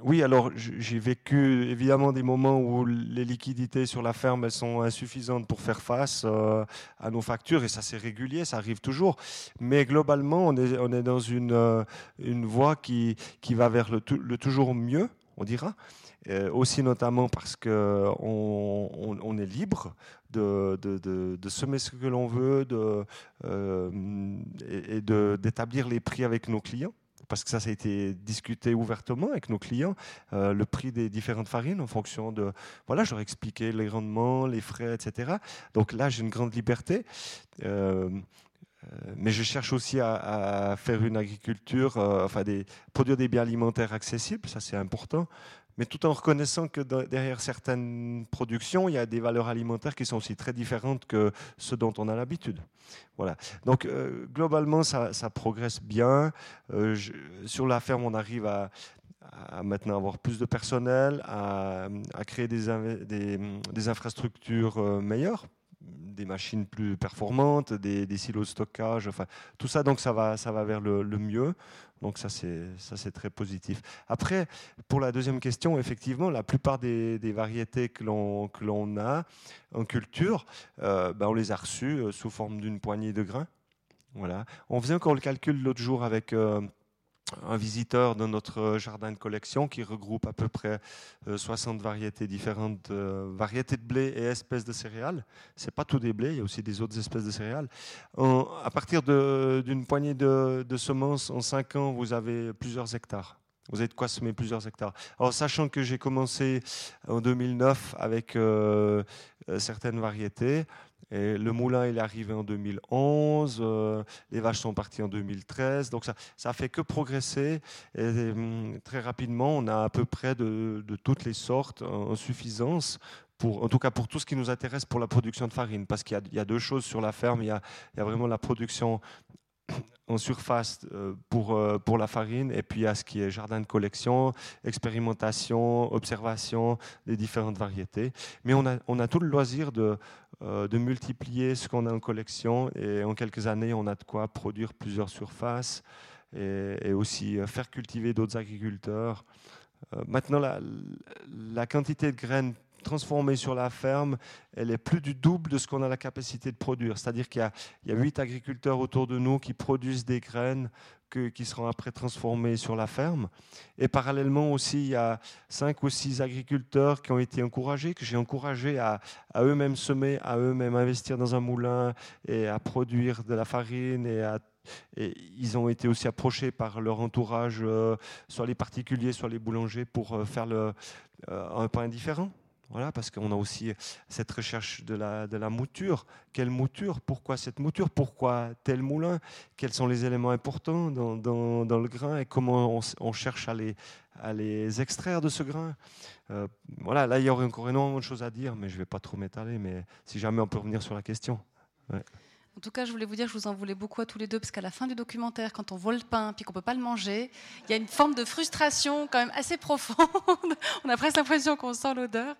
oui, alors j'ai vécu évidemment des moments où les liquidités sur la ferme elles sont insuffisantes pour faire face euh, à nos factures et ça c'est régulier, ça arrive toujours. Mais globalement, on est, on est dans une, une voie qui, qui va vers le toujours mieux, on dira. Euh, aussi notamment parce qu'on on, est libre de, semer ce que l'on veut de, et d'établir les prix avec nos clients parce que ça, ça a été discuté ouvertement avec nos clients, euh, le prix des différentes farines en fonction de, voilà, je leur expliqué les rendements, les frais, etc. Donc là, j'ai une grande liberté. Euh, euh, mais je cherche aussi à, faire une agriculture, enfin des, produire des biens alimentaires accessibles, ça c'est important mais tout en reconnaissant que derrière certaines productions, il y a des valeurs alimentaires qui sont aussi très différentes que ce dont on a l'habitude. Voilà. Donc euh, globalement, ça, progresse bien. Euh, sur la ferme, on arrive à, maintenant avoir plus de personnel, à, créer des, infrastructures euh, meilleures des machines plus performantes, des, silos de stockage, enfin tout ça donc ça va ça va vers le mieux. Donc ça c'est ça c'est très positif. Après pour la deuxième question, effectivement, la plupart des, variétés que l'on que l'on a en culture, euh, ben, on les a reçues euh, sous forme d'une poignée de grains. Voilà. On faisait encore le calcul l'autre jour avec euh, un visiteur de notre jardin de collection qui regroupe à peu près 60 euh, variétés différentes, euh, variétés de blé et espèces de céréales. C'est pas tout des blés, il y a aussi des autres espèces de céréales. à partir d'une poignée de, semences, en 5 ans, vous avez plusieurs hectares. Vous avez de quoi semer plusieurs hectares. Sachant que j'ai commencé en 2009 avec euh, certaines variétés, le moulin, est arrivé en 2011, euh, les vaches sont parties en 2013, donc ça ça fait que progresser. Hum, très rapidement, on a à peu près de, toutes les sortes en, suffisance. En tout cas pour tout ce qui nous intéresse pour la production de farine, parce qu'il y, a deux choses sur la ferme. Il y a vraiment la production en surface euh, pour, euh, pour la farine, et puis à ce qui est jardin de collection, expérimentation, observation des différentes variétés. Mais on a, on a tout le loisir de, euh, de multiplier ce qu'on a en collection, et en quelques années, on a de quoi produire plusieurs surfaces, et, aussi faire cultiver d'autres agriculteurs. maintenant, la, la quantité de graines transformée sur la ferme, elle est plus du double de ce qu'on a la capacité de produire. C'est-à-dire qu'il y a huit agriculteurs autour de nous qui produisent des graines qui seront après transformées sur la ferme. Et parallèlement aussi, il y a cinq ou six agriculteurs qui ont été encouragés, que j'ai encouragé à, eux-mêmes semer, à eux-mêmes investir dans un moulin et à produire de la farine et ils ont été aussi approchés par leur entourage, euh, soit les particuliers, soit les boulangers, pour euh, faire euh, un pain différent. Voilà, parce qu'on a aussi cette recherche de la, de la mouture. Quelle mouture? Pourquoi cette mouture? Pourquoi tel moulin? Quels sont les éléments importants dans, dans, le grain? Et comment on, cherche à les, à les extraire de ce grain? Euh, Voilà, là, il y aurait encore énormément de choses à dire, mais je ne vais pas trop m'étaler. Mais si jamais on peut revenir sur la question. En tout cas, je voulais vous dire que je vous en voulais beaucoup à tous les deux, parce qu'à la fin du documentaire, quand on voit le pain puis qu'on peut pas le manger, il y a une forme de frustration quand même assez profonde. on a presque l'impression qu'on sent l'odeur.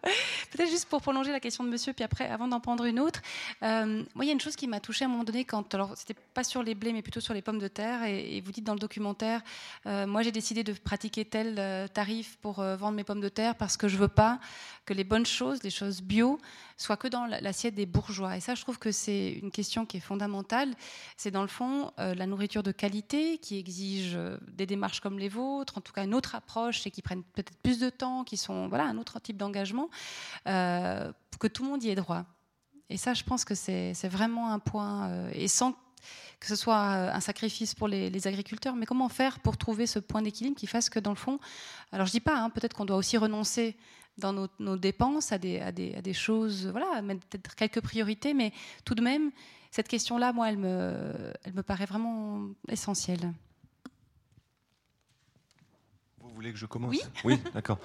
Peut-être juste pour prolonger la question de monsieur, puis après, avant d'en prendre une autre. Euh, moi, il y a une chose qui m'a touchée à un moment donné, quand, alors c'était pas sur les blés, mais plutôt sur les pommes de terre, et, vous dites dans le documentaire, euh, moi j'ai décidé de pratiquer tel euh, tarif pour vendre mes pommes de terre parce que je veux pas que les bonnes choses, les choses bio, soient que dans l'assiette des bourgeois. Et ça, je trouve que c'est une question qui est fondamentale. C'est dans le fond euh, la nourriture de qualité qui exige euh, des démarches comme les vôtres, en tout cas une autre approche et qui prennent peut-être plus de temps, qui sont voilà un autre type d'engagement, euh, que tout le monde y ait droit. Et ça, je pense que c'est vraiment un point, et sans que ce soit un sacrifice pour les, agriculteurs, mais comment faire pour trouver ce point d'équilibre qui fasse que dans le fond, alors je dis pas, hein, peut-être qu'on doit aussi renoncer dans nos, dépenses à des, à, des, à des, choses, voilà, peut-être quelques priorités, mais tout de même, cette question-là, moi, elle me, elle me paraît vraiment essentielle. Vous voulez que je commence Oui, oui d'accord.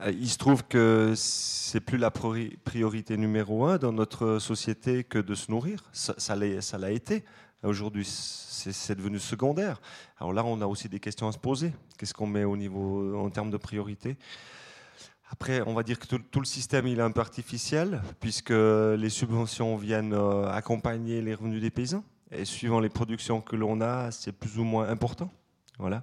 Euh, il se trouve que c'est plus la priorité numéro un dans notre société que de se nourrir. Ça, ça l'a été. Aujourd'hui, c'est devenu secondaire. Alors là, on a aussi des questions à se poser. Qu'est-ce qu'on met au niveau en termes de priorité? Après, on va dire que tout, le système il est un peu artificiel, puisque les subventions viennent euh, accompagner les revenus des paysans. Et suivant les productions que l'on a, c'est plus ou moins important. Voilà.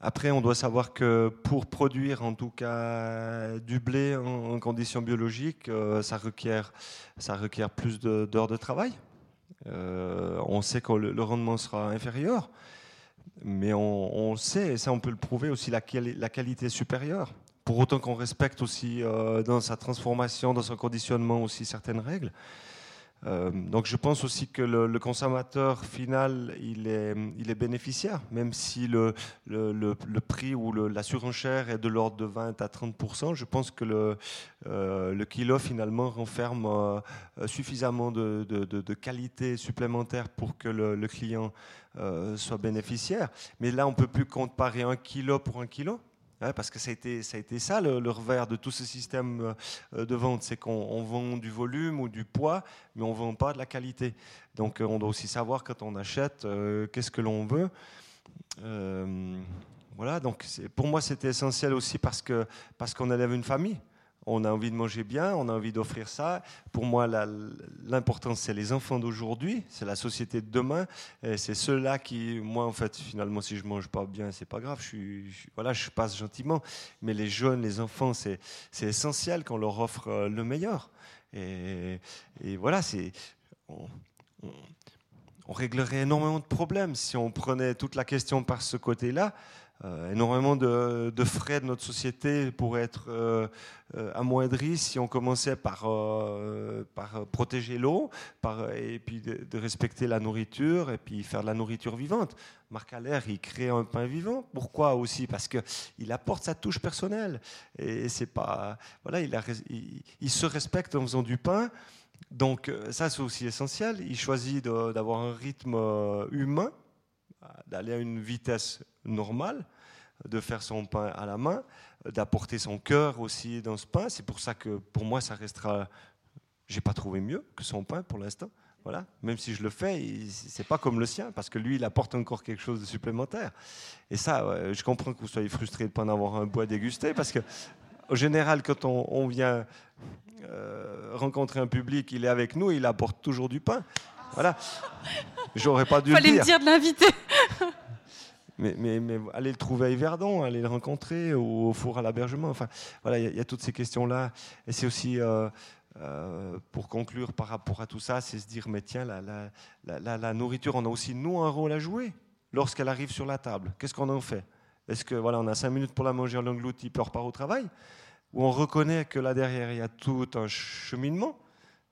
Après, on doit savoir que pour produire en tout cas du blé en, conditions biologiques, ça, requiert, ça requiert plus d'heures de, travail. On sait que le, rendement sera inférieur, mais on, sait, et ça on peut le prouver aussi, la, la qualité supérieure pour autant qu'on respecte aussi euh, dans sa transformation, dans son conditionnement aussi certaines règles. Euh, donc je pense aussi que le, consommateur final, il est, il est bénéficiaire, même si le, le, le prix ou la surenchère est de l'ordre de 20 à 30 Je pense que le, euh, kilo finalement renferme suffisamment de, de, de, qualité supplémentaire pour que le, client soit bénéficiaire. Mais là, on ne peut plus comparer un kilo pour un kilo parce que ça a été ça, a été ça le, revers de tout ce système euh, de vente, c'est qu'on vend du volume ou du poids, mais on ne vend pas de la qualité. Donc euh, on doit aussi savoir quand on achète euh, qu'est-ce que l'on veut. voilà, donc pour moi c'était essentiel aussi parce que parce qu'on élève une famille on a envie de manger bien, on a envie d'offrir ça. Pour moi, l'important, c'est les enfants d'aujourd'hui, c'est la société de demain. C'est ceux-là qui, moi, en fait, finalement, si je mange pas bien, c'est pas grave. Je, suis, voilà, je passe gentiment. Mais les jeunes, les enfants, c'est essentiel qu'on leur offre euh, le meilleur. Et, voilà, c'est. On, réglerait énormément de problèmes si on prenait toute la question par ce côté-là. Euh, énormément de, frais de notre société pourraient être euh, euh, amoindris si on commençait par, par protéger l'eau et puis de, respecter la nourriture et puis faire de la nourriture vivante. Marc Allaire, il crée un pain vivant. Pourquoi aussi? Parce qu'il apporte sa touche personnelle. Et c'est pas. Voilà, il, il, se respecte en faisant du pain. Donc, ça, c'est aussi essentiel. Il choisit d'avoir un rythme humain d'aller à une vitesse normale, de faire son pain à la main, d'apporter son cœur aussi dans ce pain. C'est pour ça que pour moi, ça restera. J'ai pas trouvé mieux que son pain pour l'instant. Voilà. Même si je le fais, c'est pas comme le sien, parce que lui, il apporte encore quelque chose de supplémentaire. Et ça, je comprends que vous soyez frustré de ne pas en avoir un bois dégusté, parce que, au général, quand on, vient euh, rencontrer un public, il est avec nous, il apporte toujours du pain. Voilà. J'aurais pas dû Fallait le dire. me dire de l'inviter. Mais, mais, aller le trouver à Yverdon, aller le rencontrer au, four à l'hébergement. Enfin, voilà, il y, a toutes ces questions-là. Et c'est aussi, euh, euh, pour conclure par rapport à tout ça, c'est se dire, mais tiens, la, nourriture, on a aussi, nous, un rôle à jouer lorsqu'elle arrive sur la table. Qu'est-ce qu'on en fait? Est-ce que voilà, on a cinq minutes pour la manger, on l'engloutit, puis on repart au travail? Ou on reconnaît que là derrière, il y a tout un cheminement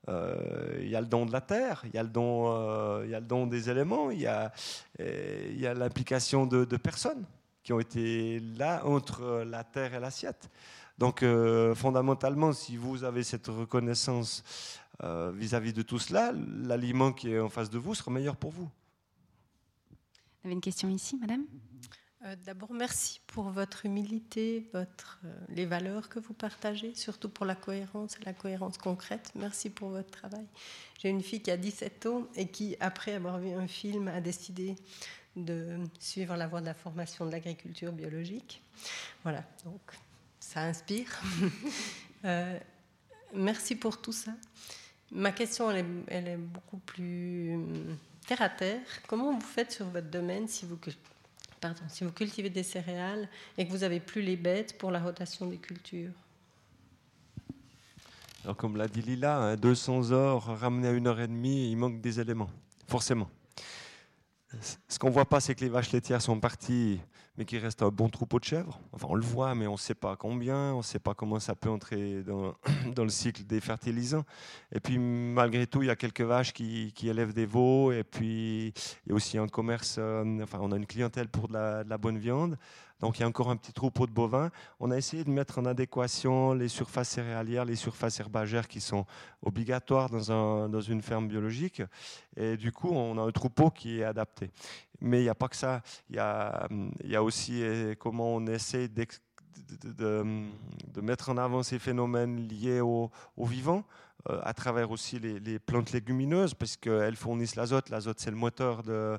il y a le don de la terre, il y a le don, euh, il y a le don des éléments, il y a, euh, y a l'implication de, personnes qui ont été là entre la terre et l'assiette. Donc fondamentalement, si vous avez cette reconnaissance vis-à-vis de tout cela, l'aliment qui est en face de vous sera meilleur pour vous. Vous avez une question ici, madame? euh, d'abord, merci pour votre humilité, euh, les valeurs que vous partagez, surtout pour la cohérence et la cohérence concrète. Merci pour votre travail. J'ai une fille qui a 17 ans et qui, après avoir vu un film, a décidé de suivre la voie de la formation de l'agriculture biologique. Voilà, donc ça inspire. Euh, merci pour tout ça. Ma question, elle est, elle est beaucoup plus terre à terre. Comment vous faites sur votre domaine si vous pardon, si vous cultivez des céréales et que vous n'avez plus les bêtes pour la rotation des cultures Alors, comme l'a dit Lila, 200 hein, heures ramenés à une heure et demie, il manque des éléments, forcément. Ce qu'on ne voit pas, c'est que les vaches laitières sont parties, mais qu'il reste un bon troupeau de chèvres. Enfin, on le voit, mais on ne sait pas combien, on ne sait pas comment ça peut entrer dans, le cycle des fertilisants. Et puis, malgré tout, il y a quelques vaches qui, qui élèvent des veaux, et puis il y a aussi un commerce, euh, enfin, on a une clientèle pour de la bonne viande. Donc il y a encore un petit troupeau de bovins. On a essayé de mettre en adéquation les surfaces céréalières, les surfaces herbagères qui sont obligatoires dans, un, dans une ferme biologique. Et du coup, on a un troupeau qui est adapté. Mais il n'y a pas que ça. Il y a, aussi euh, comment on essaie de, mettre en avant ces phénomènes liés au, au vivant. Euh, à travers aussi les, plantes légumineuses, parce qu'elles fournissent l'azote. L'azote, c'est le moteur euh,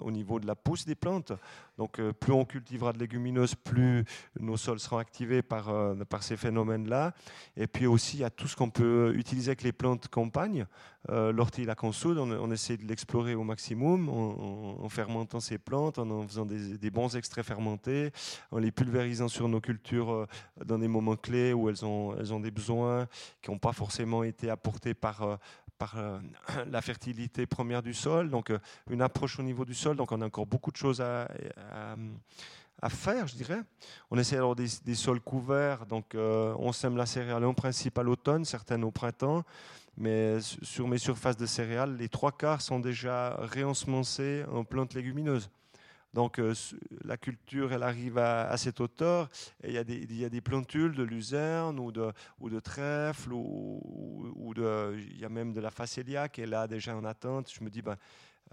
au niveau de la pousse des plantes. Donc plus on cultivera de légumineuses, plus nos sols seront activés par, par ces phénomènes-là. Et puis aussi, il y a tout ce qu'on peut utiliser avec les plantes campagne. L'ortie la consoude, on, essaie de l'explorer au maximum en, fermentant ces plantes, en faisant des, bons extraits fermentés, en les pulvérisant sur nos cultures dans des moments clés où elles ont, elles ont des besoins qui n'ont pas forcément été apportés par par euh, la fertilité première du sol, donc euh, une approche au niveau du sol. Donc on a encore beaucoup de choses à, faire, je dirais. On essaie des, des, sols couverts, donc euh, on sème la céréale en principe à l'automne, certaines au printemps. Mais sur mes surfaces de céréales, les trois quarts sont déjà réensemencés en plantes légumineuses. Donc euh, la culture, elle arrive à, cette hauteur, il y, a des, il y a des plantules de luzerne ou de, ou de trèfle, ou, il y a même de la facélia qui est là déjà en attente. Je me dis, ben,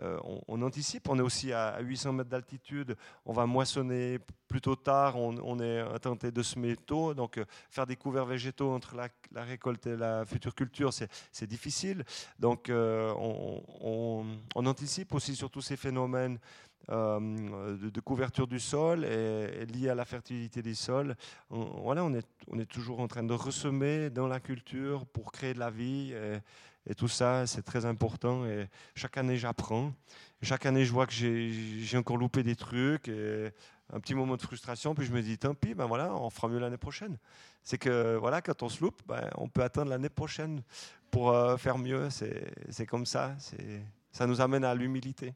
euh, on, anticipe, on est aussi à 800 mètres d'altitude, on va moissonner plutôt tard, on, est tenté de semer tôt, donc euh, faire des couverts végétaux entre la, récolte et la future culture, c'est difficile. Donc on, on, anticipe aussi sur tous ces phénomènes euh, de, couverture du sol et, lié à la fertilité des sols. On, voilà, on est, on est toujours en train de ressemer dans la culture pour créer de la vie. Et, tout ça, c'est très important. Et chaque année, j'apprends. Chaque année, je vois que j'ai encore loupé des trucs. Et un petit moment de frustration, puis je me dis, tant pis, ben voilà, on fera mieux l'année prochaine. C'est que voilà, quand on se loupe, ben, on peut attendre l'année prochaine pour euh, faire mieux. C'est comme ça. Ça nous amène à l'humilité.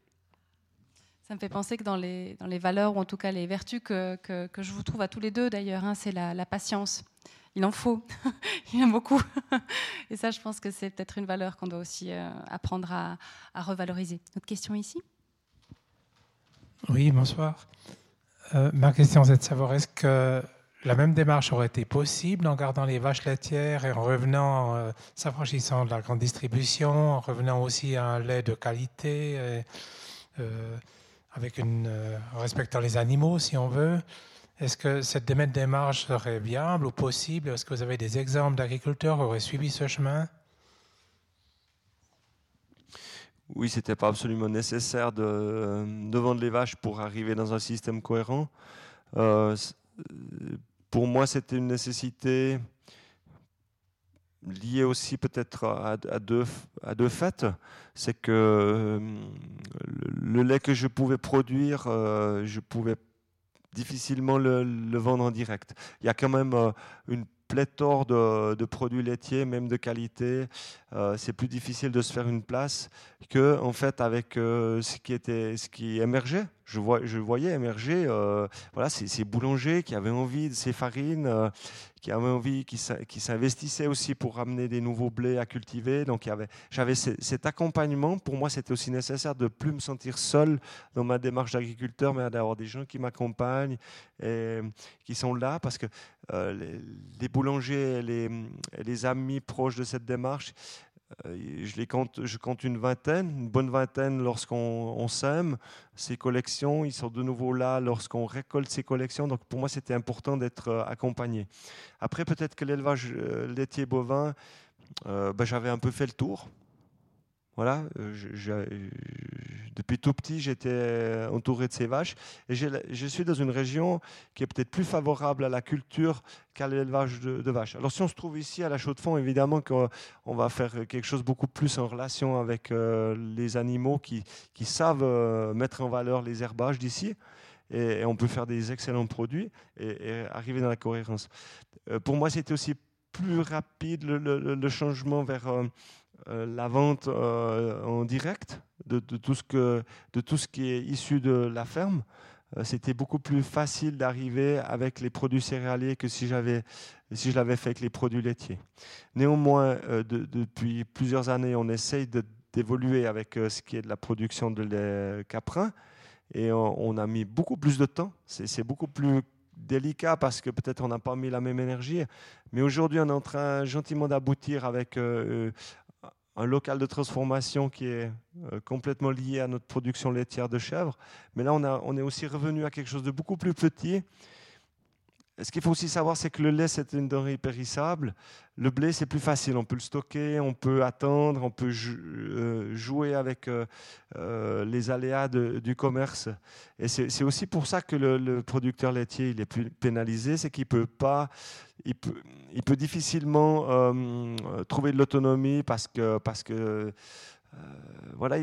Ça me fait penser que dans les, dans les valeurs, ou en tout cas les vertus que, que, je vous trouve à tous les deux d'ailleurs, hein, c'est la, patience. Il en faut, il y en a beaucoup. Et ça, je pense que c'est peut-être une valeur qu'on doit aussi euh, apprendre à, à, revaloriser. Notre question ici? Oui, bonsoir. Euh, ma question, c'est de savoir est-ce que la même démarche aurait été possible en gardant les vaches laitières et en revenant, euh, s'affranchissant de la grande distribution, en revenant aussi à un lait de qualité avec une, euh, en respectant les animaux, si on veut. Est-ce que cette démarche serait viable ou possible? Est-ce que vous avez des exemples d'agriculteurs qui auraient suivi ce chemin? Oui, c'était pas absolument nécessaire de, de, vendre les vaches pour arriver dans un système cohérent. Euh, pour moi, c'était une nécessité lié aussi peut-être à, deux, à deux faits, c'est que euh, le, lait que je pouvais produire, euh, je pouvais difficilement le, vendre en direct. Il y a quand même euh, une pléthore de, de, produits laitiers, même de qualité. C'est plus difficile de se faire une place que en fait avec ce qui était, ce qui émergeait je, vois, je voyais émerger euh, voilà, ces, boulangers qui avaient envie de ces farines, euh, qui avaient envie, qui, qui s'investissaient aussi pour ramener des nouveaux blés à cultiver. Donc j'avais cet accompagnement. Pour moi, c'était aussi nécessaire de plus me sentir seul dans ma démarche d'agriculteur, mais d'avoir des gens qui m'accompagnent et qui sont là parce que euh, les, les, boulangers les, les amis proches de cette démarche, euh, je, les compte, je compte une vingtaine, une bonne vingtaine lorsqu'on sème ces collections. Ils sont de nouveau là lorsqu'on récolte ces collections. Donc pour moi, c'était important d'être euh, accompagné. Après, peut-être que l'élevage euh, laitier bovin, ben, j'avais un peu fait le tour. Voilà, euh, depuis tout petit, j'étais entouré de ces vaches. Et je suis dans une région qui est peut-être plus favorable à la culture qu'à l'élevage de, vaches. Alors si on se trouve ici à la Chaux-de-Fonds, évidemment qu'on va faire quelque chose beaucoup plus en relation avec euh, les animaux qui, savent euh, mettre en valeur les herbages d'ici. Et, on peut faire des excellents produits et, arriver dans la cohérence. pour moi, c'était aussi plus rapide le, changement vers euh, la vente euh, en direct de, tout ce que, de tout ce qui est issu de la ferme. Euh, c'était beaucoup plus facile d'arriver avec les produits céréaliers que si, j'avais, si je l'avais fait avec les produits laitiers. Néanmoins, depuis plusieurs années, on essaye d'évoluer avec ce qui est de la production de lait caprin et on, a mis beaucoup plus de temps. C'est, beaucoup plus délicat parce que peut-être on n'a pas mis la même énergie. Mais aujourd'hui, on est en train gentiment d'aboutir avec un local de transformation qui est euh, complètement lié à notre production laitière de chèvre. Mais là, on, a, on est aussi revenu à quelque chose de beaucoup plus petit. Ce qu'il faut aussi savoir, c'est que le lait, c'est une denrée périssable. Le blé, c'est plus facile. On peut le stocker, on peut attendre, on peut euh, jouer avec euh, euh, les aléas du commerce. Et c'est aussi pour ça que le, producteur laitier il est plus pénalisé, c'est qu'il peut pas, il peut, il peut difficilement trouver de l'autonomie parce que parce que euh, voilà,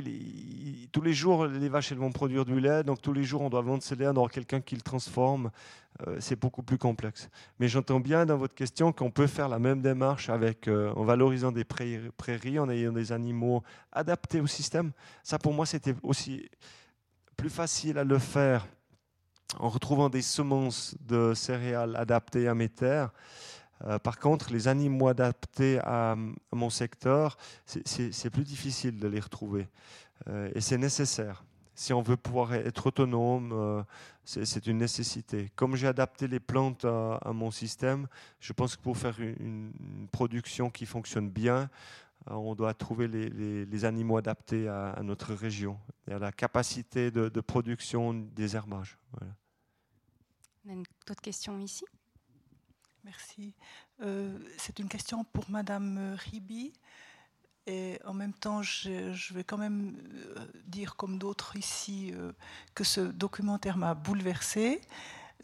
tous les jours, les vaches elles vont produire du lait, donc tous les jours, on doit vendre ce lait, on quelqu'un qui le transforme. Euh, c'est beaucoup plus complexe. Mais j'entends bien dans votre question qu'on peut faire la même démarche avec, euh, en valorisant des prairies, en ayant des animaux adaptés au système. Ça, pour moi, c'était aussi plus facile à le faire en retrouvant des semences de céréales adaptées à mes terres euh, par contre, les animaux adaptés à, mon secteur, c'est plus difficile de les retrouver. Euh, et c'est nécessaire. Si on veut pouvoir être autonome, euh, c'est une nécessité. Comme j'ai adapté les plantes à, mon système, je pense que pour faire une, production qui fonctionne bien, on doit trouver les, animaux adaptés à, notre région et à la capacité de, production des herbages. On a une autre question ici? Merci. Euh, c'est une question pour Madame Ribi. Et en même temps, je, vais quand même euh, dire, comme d'autres ici, euh, que ce documentaire m'a bouleversée.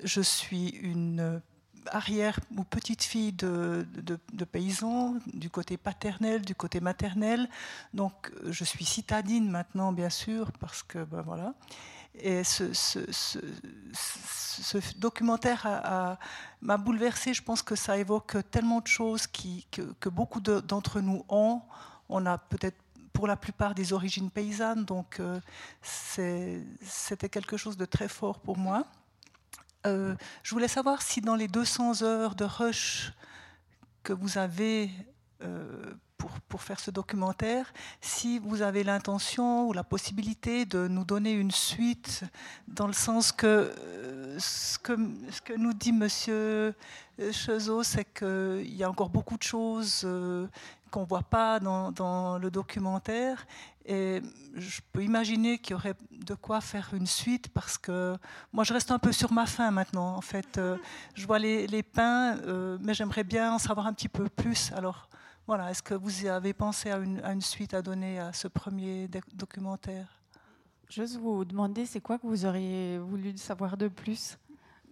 Je suis une arrière ou petite fille de, de, paysans, du côté paternel, du côté maternel. Donc, je suis citadine maintenant, bien sûr, parce que, ben voilà. Et ce, documentaire m'a bouleversée. Je pense que ça évoque tellement de choses que, beaucoup d'entre nous ont. On a peut-être pour la plupart des origines paysannes, donc euh, c'était quelque chose de très fort pour moi. Euh, je voulais savoir si dans les 200 heures de rush que vous avez euh, pour, faire ce documentaire, si vous avez l'intention ou la possibilité de nous donner une suite, dans le sens que euh, ce que, nous dit Monsieur Chezot, c'est qu'il y a encore beaucoup de choses euh, qu'on ne voit pas dans, le documentaire. Et je peux imaginer qu'il y aurait de quoi faire une suite parce que moi, je reste un peu sur ma faim maintenant. En fait, euh, je vois les, les pains, mais j'aimerais bien en savoir un petit peu plus. Alors, voilà, est-ce que vous avez pensé à une, suite à donner à ce premier documentaire? J'ose vous demander, c'est quoi que vous auriez voulu savoir de plus?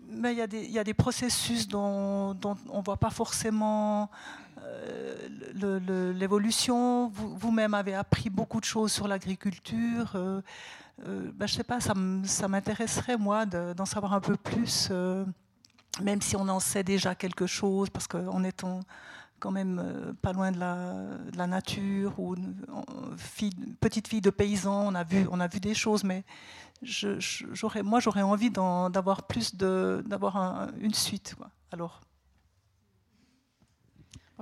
Mais il y, a des, processus dont, on ne voit pas forcément euh, l'évolution. Vous-même avez appris beaucoup de choses sur l'agriculture. Euh, euh, ben, je ne sais pas, ça m'intéresserait, moi, d'en savoir un peu plus, même si on en sait déjà quelque chose, parce qu'en étant quand même euh, pas loin de la, nature, ou petite fille de paysan, on a vu, on a vu des choses, mais moi j'aurais envie d'avoir plus d'avoir une suite. Alors.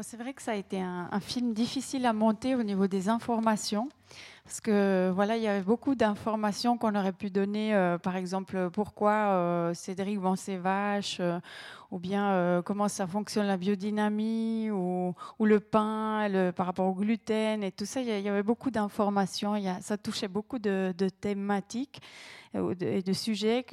c'est vrai que ça a été un, film difficile à monter au niveau des informations. Parce que voilà, il y avait beaucoup d'informations qu'on aurait pu donner, euh, par exemple, pourquoi euh, Cédric vend ses vaches, euh, ou bien comment ça fonctionne la biodynamie, ou, le pain par rapport au gluten, et tout ça. Il y, avait beaucoup d'informations, ça touchait beaucoup de, thématiques et de sujets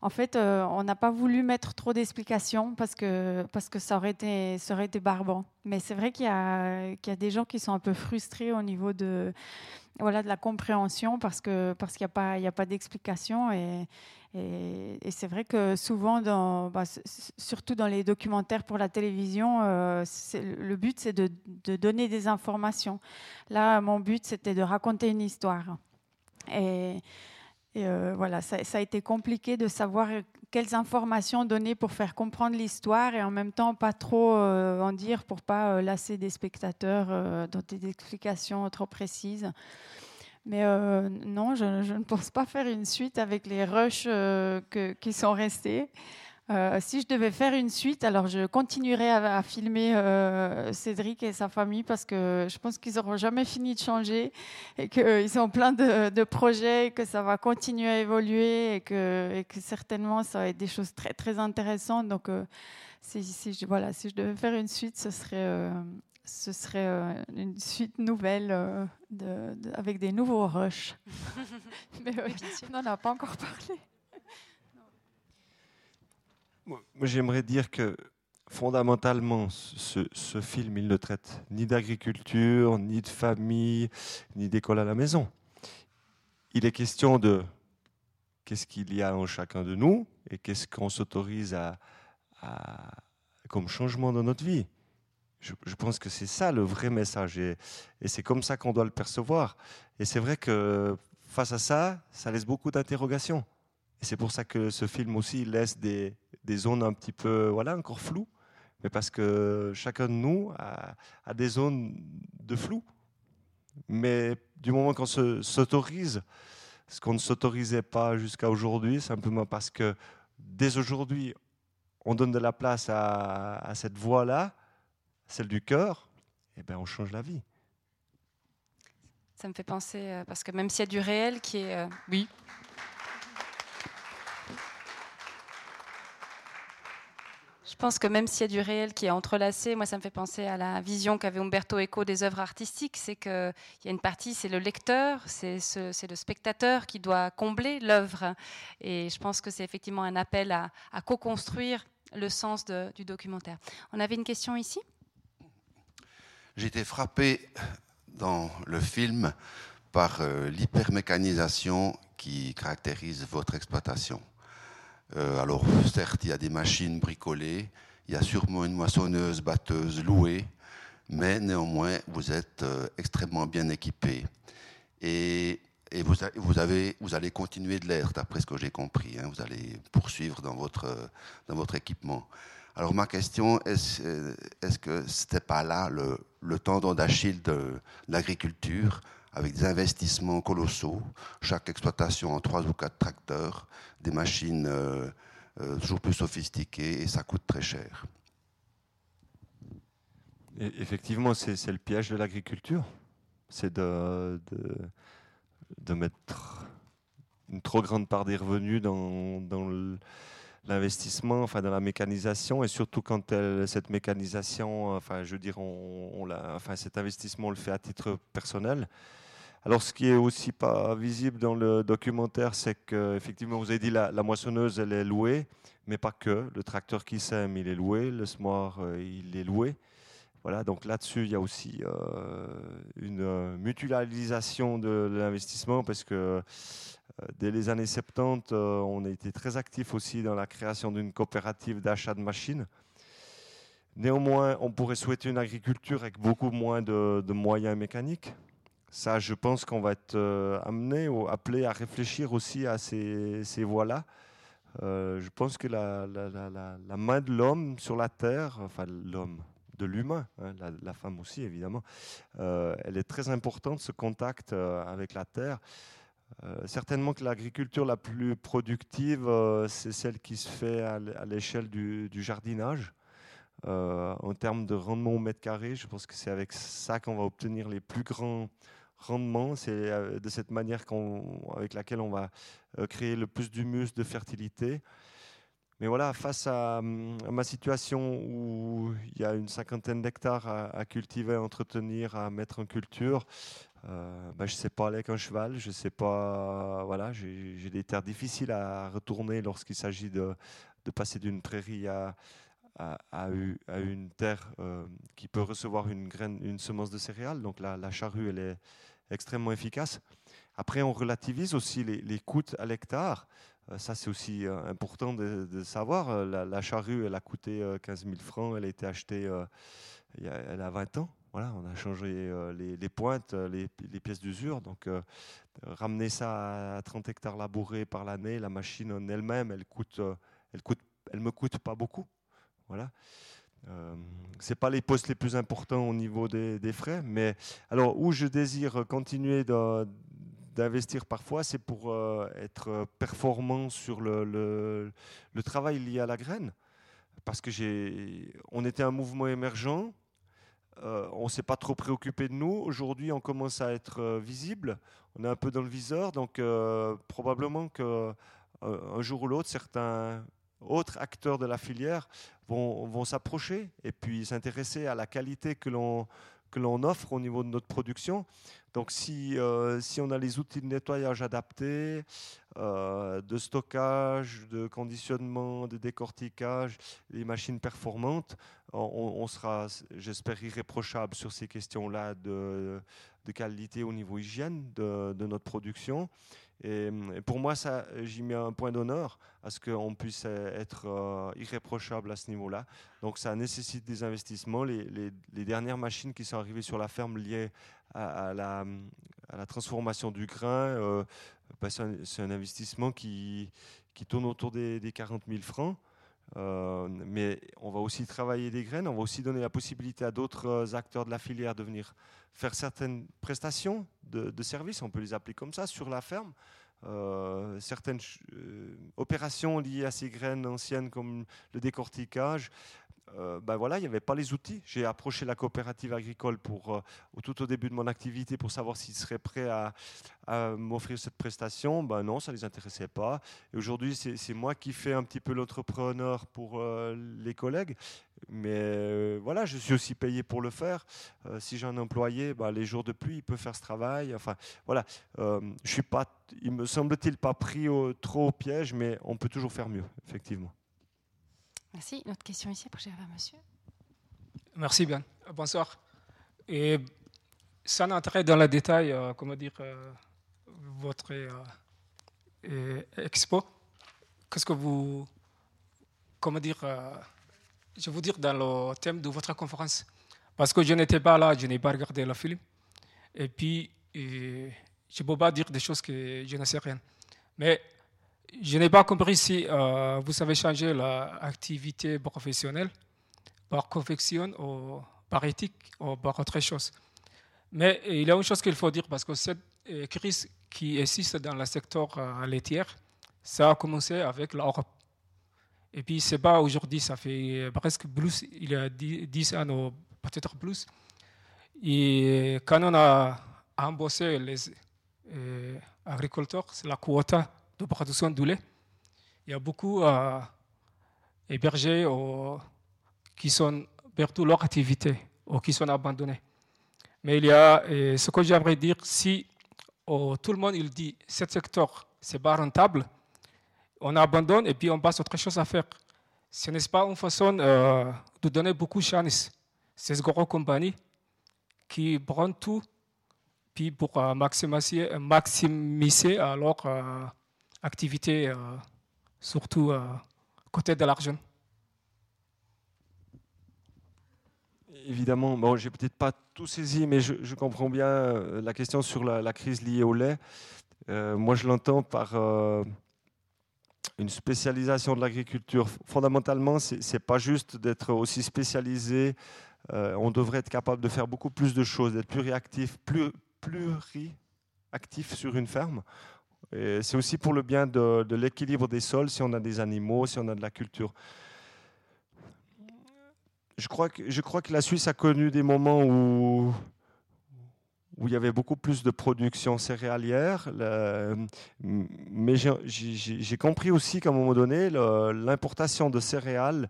en fait, euh, on n'a pas voulu mettre trop d'explications parce que, parce que ça, aurait été, ça aurait été barbant. Mais c'est vrai qu'il y, a, qu'il y a des gens qui sont un peu frustrés au niveau de, voilà, de la compréhension parce qu'il parce qu'il n'y a pas, il a pas d'explication. Et, et, c'est vrai que souvent, dans, bah, surtout dans les documentaires pour la télévision, euh, le but, c'est de, de donner des informations. Là, mon but, c'était de raconter une histoire. Et et euh, voilà, ça, a été compliqué de savoir quelles informations donner pour faire comprendre l'histoire et en même temps pas trop euh, en dire pour pas euh, lasser des spectateurs dans des explications trop précises. Mais non, je, ne pense pas faire une suite avec les rushs qui sont restés. Euh, si je devais faire une suite, alors je continuerai à, filmer euh, Cédric et sa famille parce que je pense qu'ils n'auront jamais fini de changer et qu'ils ont plein de, projets, que ça va continuer à évoluer et que, certainement ça va être des choses très très intéressantes. Donc euh, si, je, voilà, si je devais faire une suite, ce serait, ce serait une suite nouvelle avec des nouveaux rushs. Mais on n'en a pas encore parlé. Moi, j'aimerais dire que fondamentalement, ce, film, il ne traite ni d'agriculture, ni de famille, ni d'école à la maison. Il est question de qu'est-ce qu'il y a en chacun de nous et qu'est-ce qu'on s'autorise à, comme changement dans notre vie. Je, pense que c'est ça le vrai message et, c'est comme ça qu'on doit le percevoir. Et c'est vrai que face à ça, ça laisse beaucoup d'interrogations. Et c'est pour ça que ce film aussi laisse des, des zones un petit peu, voilà, encore floues mais parce que chacun de nous a, des zones de flou. Mais du moment qu'on s'autorise, ce qu'on ne s'autorisait pas jusqu'à aujourd'hui, simplement parce que dès aujourd'hui, on donne de la place à, cette voix-là, celle du cœur, et eh bien on change la vie. Ça me fait penser, euh, parce que même s'il y a du réel qui est... Euh, oui. Pense que même s'il y a du réel qui est entrelacé, moi ça me fait penser à la vision qu'avait Umberto Eco des œuvres artistiques, c'est qu'il y a une partie, c'est le lecteur, c'est le spectateur qui doit combler l'œuvre. Et je pense que c'est effectivement un appel à, co-construire le sens du documentaire. On avait une question ici? Été frappé dans le film par euh, l'hypermécanisation qui caractérise votre exploitation. Euh, alors, certes, il y a des machines bricolées, il y a sûrement une moissonneuse, batteuse louée, mais néanmoins, vous êtes euh, extrêmement bien équipé. Et, vous, allez continuer de l'être, d'après ce que j'ai compris. Hein. vous allez poursuivre dans votre, équipement. Alors, ma question, est-ce est que ce n'était pas là le tendon d'Achille de l'agriculture avec des investissements colossaux, chaque exploitation en trois ou quatre tracteurs, des machines euh, euh, toujours plus sophistiquées, et ça coûte très cher. effectivement, c'est le piège de l'agriculture. C'est de, mettre une trop grande part des revenus dans, l'investissement, enfin dans la mécanisation, et surtout quand cette mécanisation, enfin je veux dire, cet investissement on le fait à titre personnel. Alors, ce qui est aussi pas visible dans le documentaire, c'est que effectivement, vous avez dit la, la moissonneuse, elle est louée, mais pas que. Le tracteur qui sème, il est loué. Le semoir, euh, il est loué. Voilà, donc là-dessus, il y a aussi euh, une euh, mutualisation de, l'investissement parce que dès les années 70, on a été très actif aussi dans la création d'une coopérative d'achat de machines. Néanmoins, on pourrait souhaiter une agriculture avec beaucoup moins de moyens mécaniques. Ça, je pense qu'on va être euh, amené ou appelé à réfléchir aussi à ces, voies-là. Euh, je pense que la main de l'homme sur la terre, enfin l'homme, de l'humain, hein, la, femme aussi évidemment, euh, elle est très importante, ce contact avec la terre. certainement que l'agriculture la plus productive, c'est celle qui se fait à l'échelle du, du, jardinage. en termes de rendement au mètre carré, je pense que c'est avec ça qu'on va obtenir les plus grands rendement. C'est euh, de cette manière avec laquelle on va euh, créer le plus d'humus, de fertilité. Mais voilà, face à, ma situation où il y a une cinquantaine d'hectares à, cultiver, à entretenir, à mettre en culture, euh, ben, je ne sais pas aller avec un cheval, je sais pas, voilà, j'ai des terres difficiles à retourner lorsqu'il s'agit de, passer d'une prairie à, à, une terre qui peut recevoir une graine, une semence de céréales. Donc la, charrue, elle est, extrêmement efficace. Après, on relativise aussi les, coûts à l'hectare. Euh, ça, c'est aussi euh, important de, savoir. Euh, la, charrue, elle a coûté 15 000 francs. Elle a été achetée il y a, elle a 20 ans. Voilà, on a changé les, pointes, les, pièces d'usure. Donc, ramener ça à 30 hectares labourés par l'année, la machine en elle-même, elle coûte, elle coûte, elle me coûte pas beaucoup. Voilà. Euh, c'est pas les postes les plus importants au niveau des, frais, mais alors où je désire continuer d'investir parfois, c'est pour euh, être performant sur le, travail lié à la graine, parce que j'ai, on était un mouvement émergent. Euh, on s'est pas trop préoccupé de nous. Aujourd'hui, on commence à être visible. On est un peu dans le viseur, donc probablement que un jour ou l'autre, certains autres acteurs de la filière vont, s'approcher et puis s'intéresser à la qualité que l'on que l'on offre au niveau de notre production. Donc si, euh, si on a les outils de nettoyage adaptés, euh, de stockage, de conditionnement, de décortiquage, les machines performantes, on, sera, j'espère, irréprochable sur ces questions-là de, qualité au niveau hygiène de notre production. Et, pour moi, ça, j'y mets un point d'honneur à ce qu'on puisse être euh, irréprochable à ce niveau-là. Donc ça nécessite des investissements. Les, dernières machines qui sont arrivées sur la ferme liées à, la, à la, transformation du grain, euh, bah, c'est, un, investissement qui, tourne autour des 40 000 francs. Euh, mais on va aussi travailler des graines, on va aussi donner la possibilité à d'autres acteurs de la filière de venir faire certaines prestations de, services, on peut les appeler comme ça, sur la ferme. Euh, certaines euh, opérations liées à ces graines anciennes comme le décortiquage, euh, ben voilà, il n'y avait pas les outils. J'ai approché la coopérative agricole euh, tout au début de mon activité pour savoir s'ils seraient prêts à, m'offrir cette prestation. Ben non, ça ne les intéressait pas. Et aujourd'hui, c'est moi qui fais un petit peu l'entrepreneur pour euh, les collègues. Mais voilà, je suis aussi payé pour le faire. si j'ai un employé, ben, les jours de pluie, il peut faire ce travail. Enfin, voilà, je suis pas, il me semble-t-il, pas pris trop au piège, mais on peut toujours faire mieux, effectivement. Merci. Une autre question ici, après j'arrive à monsieur. Merci bien. Bonsoir. Et sans entrer dans le détail, euh, comment dire, euh, votre euh, expo, qu'est-ce que vous, comment dire, je veux dire dans le thème de votre conférence, parce que je n'étais pas là, je n'ai pas regardé le film, et puis je ne peux pas dire des choses que je ne sais rien. Mais je n'ai pas compris si euh, vous avez changé l'activité professionnelle par conviction ou par éthique ou par autre chose. Mais il y a une chose qu'il faut dire parce que cette euh, crise qui existe dans le secteur euh, laitier, ça a commencé avec l'Europe. Et puis, c'est pas aujourd'hui, ça fait presque plus, il y a 10 ans ou peut-être plus. Et quand on a embauché les agriculteurs, c'est la quota Il y a beaucoup euh, hébergés qui sont perdu leur activité ou qui sont abandonnés. Mais il y a ce que j'aimerais dire, si tout le monde il dit ce secteur c'est pas rentable, on abandonne et puis on passe à autre chose à faire. Ce n'est pas une façon euh, de donner beaucoup de chance. Ces grosses compagnies qui prennent tout puis pour euh, maximiser, maximiser leur activité, euh, surtout euh, côté de l'argent Évidemment, bon, j'ai peut-être pas tout saisi, mais je, comprends bien euh, la question sur la, crise liée au lait. moi, je l'entends par une spécialisation de l'agriculture. Fondamentalement, ce n'est pas juste d'être aussi spécialisé. on devrait être capable de faire beaucoup plus de choses, d'être plus réactif, plus, plus actif sur une ferme. C'est aussi pour le bien de, l'équilibre des sols, si on a des animaux, si on a de la culture. Je crois que, la Suisse a connu des moments où, où il y avait beaucoup plus de production céréalière. mais j'ai compris aussi qu'à un moment donné, l'importation de céréales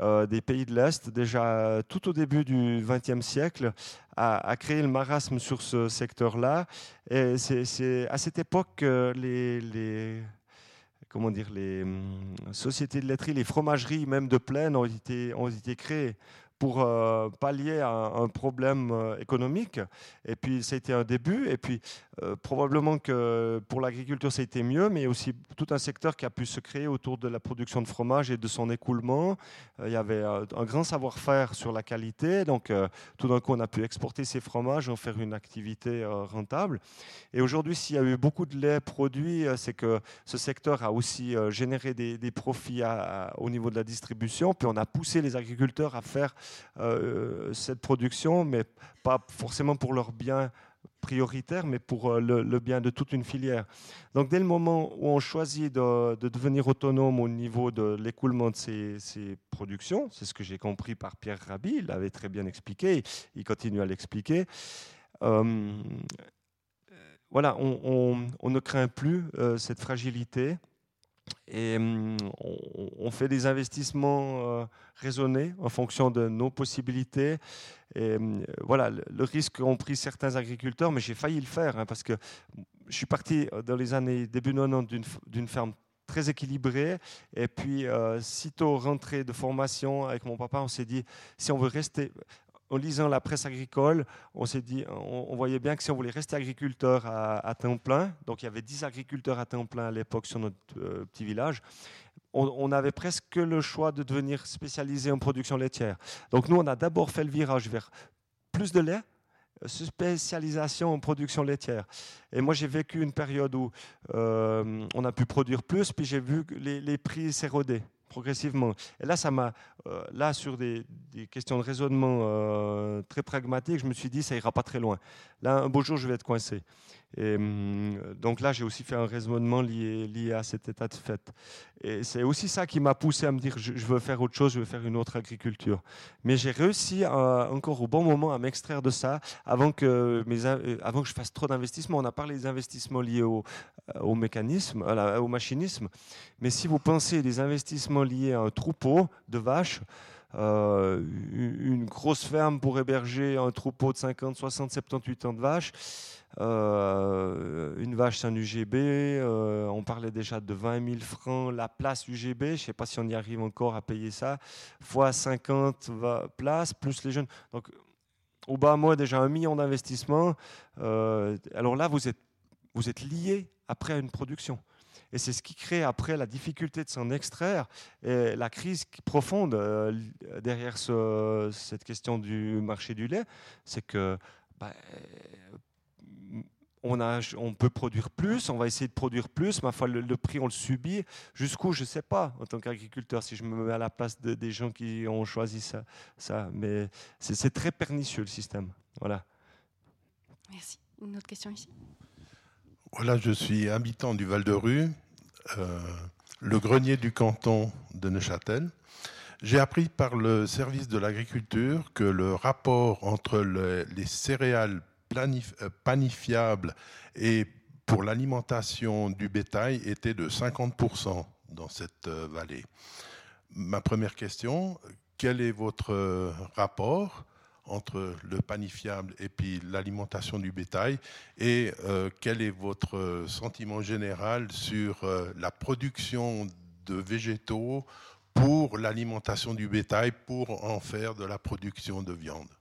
euh, des pays de l'Est, déjà tout au début du XXe siècle, a, créé le marasme sur ce secteur-là. Et c'est à cette époque que les, comment dire, les hum, sociétés de laiterie, les fromageries même de plaine ont été, ont été créées pour euh, pallier à un problème euh, économique. Et puis, été un début. Et puis, euh, probablement que pour l'agriculture, ça a été mieux, mais aussi tout un secteur qui a pu se créer autour de la production de fromage et de son écoulement. il y avait un grand savoir-faire sur la qualité. Donc, tout d'un coup, on a pu exporter ces fromages, en faire une activité rentable. Et aujourd'hui, s'il y a eu beaucoup de lait produit, c'est que ce secteur a aussi généré des, profits au niveau de la distribution. Puis, on a poussé les agriculteurs à faire cette production, mais pas forcément pour leur bien prioritaire, mais pour euh, le, bien de toute une filière. Donc dès le moment où on choisit de, devenir autonome au niveau de l'écoulement de ces, productions, c'est ce que j'ai compris par Pierre Rabhi, il l'avait très bien expliqué, il continue à l'expliquer. Euh, voilà, on, ne craint plus cette fragilité Et hum, on, fait des investissements raisonnés en fonction de nos possibilités. Et hum, voilà, le, risque qu'ont pris certains agriculteurs, mais j'ai failli le faire hein, parce que je suis parti dans les années début 90 d'une ferme très équilibrée. Et puis, sitôt rentré de formation avec mon papa, on s'est dit, si on veut rester, en lisant la presse agricole, on dit, on, voyait bien que si on voulait rester agriculteur à, temps plein, donc il y avait 10 agriculteurs à temps plein à l'époque sur notre euh, petit village, on, avait presque le choix de devenir spécialisé en production laitière. Donc nous, on a d'abord fait le virage vers plus de lait, spécialisation en production laitière. Et moi, j'ai vécu une période où euh, on a pu produire plus, puis j'ai vu les, les prix s'éroder progressivement. Et là, ça m'a, euh, là, sur des, questions de raisonnement euh, très pragmatiques, je me suis dit, ça ira pas très loin. Là, un beau jour, je vais être coincé. Et hum, donc là, j'ai aussi fait un raisonnement lié, à cet état de fait. Et c'est aussi ça qui m'a poussé à me dire, je, veux faire autre chose, je veux faire une autre agriculture. Mais j'ai réussi encore au bon moment à m'extraire de ça avant que, mes, euh, avant que je fasse trop d'investissements. On a parlé des investissements liés au, au mécanisme, au machinisme. Mais si vous pensez des investissements liés à un troupeau de vaches, euh, une grosse ferme pour héberger un troupeau de 50, 60, 78 ans de vaches, euh, une vache, c'est un UGB. Euh, on parlait déjà de 20 000 francs la place UGB. Je ne sais pas si on y arrive encore à payer ça. Fois 50 places, plus les jeunes. Donc, au bas, moi, déjà un million d'investissements. Euh, alors là, vous êtes, vous êtes lié après à une production. Et c'est ce qui crée après la difficulté de s'en extraire et la crise profonde derrière cette question du marché du lait, c'est que bah, on, a, on, peut produire plus, on va essayer de produire plus, ma foi, le, prix, on le subit. Jusqu'où, je ne sais pas, en tant qu'agriculteur, si je me mets à la place des gens qui ont choisi ça. ça. Mais c'est très pernicieux, le système. Voilà. Merci. Une autre question ici? Voilà, je suis habitant du Val-de-Rue, euh, le grenier du canton de Neuchâtel. J'ai appris par le service de l'agriculture que le rapport entre les céréales panifiable et pour l'alimentation du bétail était de 50% dans cette euh, vallée. Ma première question, quel est votre euh, rapport entre le panifiable et l'alimentation du bétail et quel est votre sentiment général sur la production de végétaux pour l'alimentation du bétail pour en faire de la production de viande?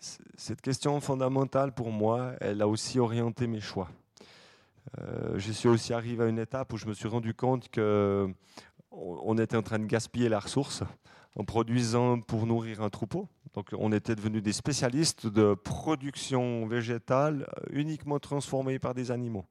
Cette question fondamentale pour moi, elle a aussi orienté mes choix. Euh, je suis aussi arrivé à une étape où je me suis rendu compte que on était en train de gaspiller la ressource en produisant pour nourrir un troupeau. Donc on était devenus des spécialistes de production végétale uniquement transformée par des animaux.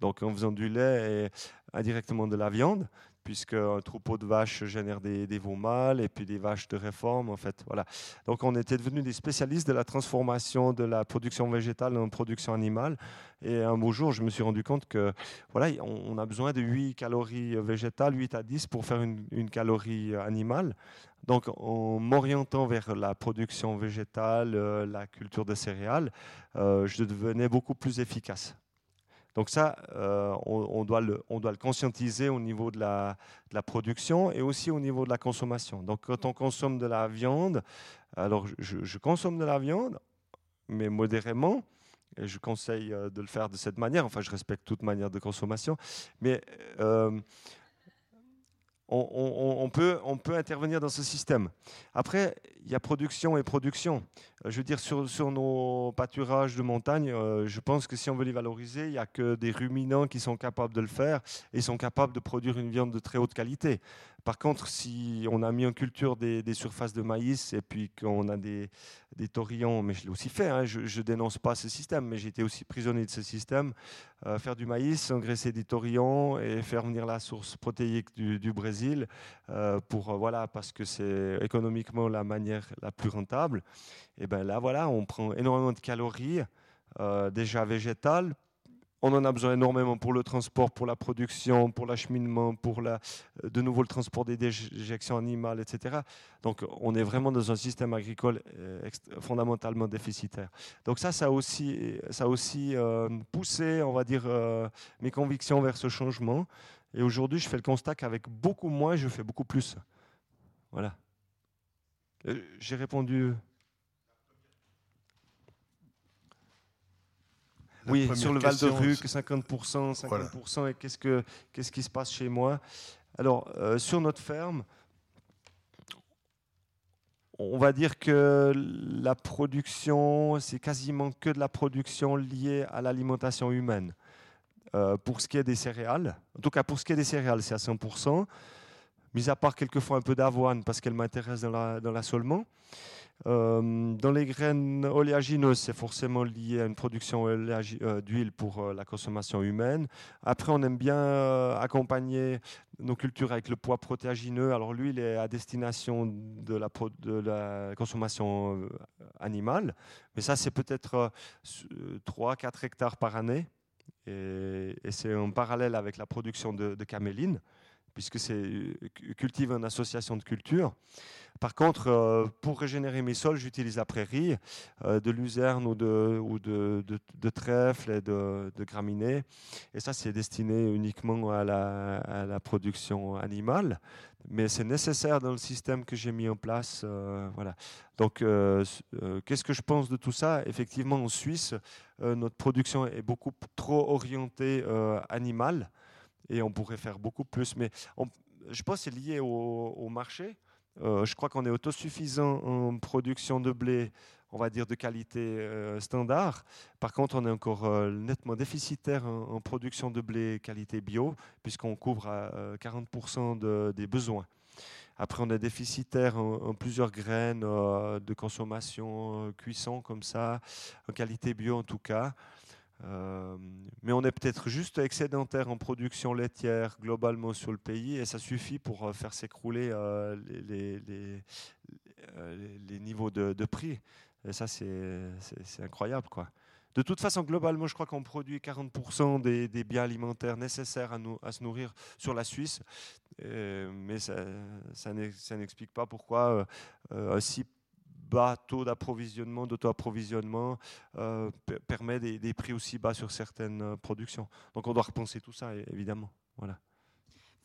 Donc en faisant du lait et indirectement de la viande, puisqu'un troupeau de vaches génère des, veaux mâles et puis des vaches de réforme. En fait, voilà. Donc on était devenus des spécialistes de la transformation de la production végétale en production animale. Et un beau jour, je me suis rendu compte que voilà, on, a besoin de 8 calories végétales, 8 à 10 pour faire une, calorie animale. Donc en m'orientant vers la production végétale, euh, la culture de céréales, euh, je devenais beaucoup plus efficace. Donc ça, euh, on, doit le, conscientiser au niveau de la, production et aussi au niveau de la consommation. Donc quand on consomme de la viande, alors je, consomme de la viande, mais modérément, et je conseille euh, de le faire de cette manière, enfin je respecte toute manière de consommation, mais euh, on peut intervenir dans ce système. Après, il y a production et production. Euh, je veux dire, sur, sur nos pâturages de montagne, euh, je pense que si on veut les valoriser, il n'y a que des ruminants qui sont capables de le faire et sont capables de produire une viande de très haute qualité. Par contre, si on a mis en culture des, surfaces de maïs et puis qu'on a des, des taurillons, mais je l'ai aussi fait, hein, je ne dénonce pas ce système, mais j'étais aussi prisonnier de ce système, euh, faire du maïs, engraisser des taurillons et faire venir la source protéique du, Brésil, pour, voilà, parce que c'est économiquement la manière la plus rentable. Ben là, voilà, on prend énormément de calories, euh, déjà végétales, on en a besoin énormément pour le transport, pour la production, pour l'acheminement, pour la, euh, de nouveau le transport des déjections animales, etc. Donc on est vraiment dans un système agricole euh, fondamentalement déficitaire. Donc ça, ça a aussi, ça aussi euh, poussé, on va dire, mes convictions vers ce changement. Et aujourd'hui, je fais le constat qu'avec beaucoup moins, je fais beaucoup plus. Voilà. J'ai répondu. Oui, sur le Val de Rue, 50%, 50%, et qu'est-ce, que, qu'est-ce qui se passe chez moi? Alors, euh, sur notre ferme, on va dire que la production, c'est quasiment que de la production liée à l'alimentation humaine. Euh, pour ce qui est des céréales, en tout cas pour ce qui est des céréales, c'est à 100%, mis à part quelquefois un peu d'avoine parce qu'elle m'intéresse dans, dans l'assolement. Euh, dans les graines oléagineuses, c'est forcément lié à une production euh, d'huile pour euh, la consommation humaine. Après, on aime bien accompagner nos cultures avec le poids protéagineux. Alors, l'huile est à destination de la, de la consommation animale, mais ça, c'est peut-être 3-4 hectares par année. Et, c'est en parallèle avec la production de, de caméline puisque c'est cultive une association de cultures. Par contre, euh, pour régénérer mes sols, j'utilise la prairie, euh, de luzerne ou de, ou de, de, trèfle et de, graminées. Et ça, c'est destiné uniquement à la, production animale. Mais c'est nécessaire dans le système que j'ai mis en place. Euh, voilà. Donc, qu'est-ce que je pense de tout ça? Effectivement, en Suisse, notre production est beaucoup trop orientée animale et on pourrait faire beaucoup plus. Mais je pense que c'est lié au marché. Euh, je crois qu'on est autosuffisant en production de blé, on va dire de qualité euh, standard. Par contre, on est encore euh, nettement déficitaire en, production de blé qualité bio, puisqu'on couvre à 40% des besoins. Après, on est déficitaire en, plusieurs graines de consommation, cuisson comme ça, en qualité bio en tout cas. Euh, mais on est peut-être juste excédentaire en production laitière globalement sur le pays et ça suffit pour euh, faire s'écrouler euh, les, les, les, niveaux de, prix. Et ça, c'est incroyable. Quoi. De toute façon, globalement, je crois qu'on produit 40% des, des, biens alimentaires nécessaires à, nous, à, se nourrir sur la Suisse. mais ça, ça n'explique pas pourquoi si bas taux d'approvisionnement, d'auto-approvisionnement, euh, permet des, des, prix aussi bas sur certaines euh, productions. Donc on doit repenser tout ça, évidemment. Voilà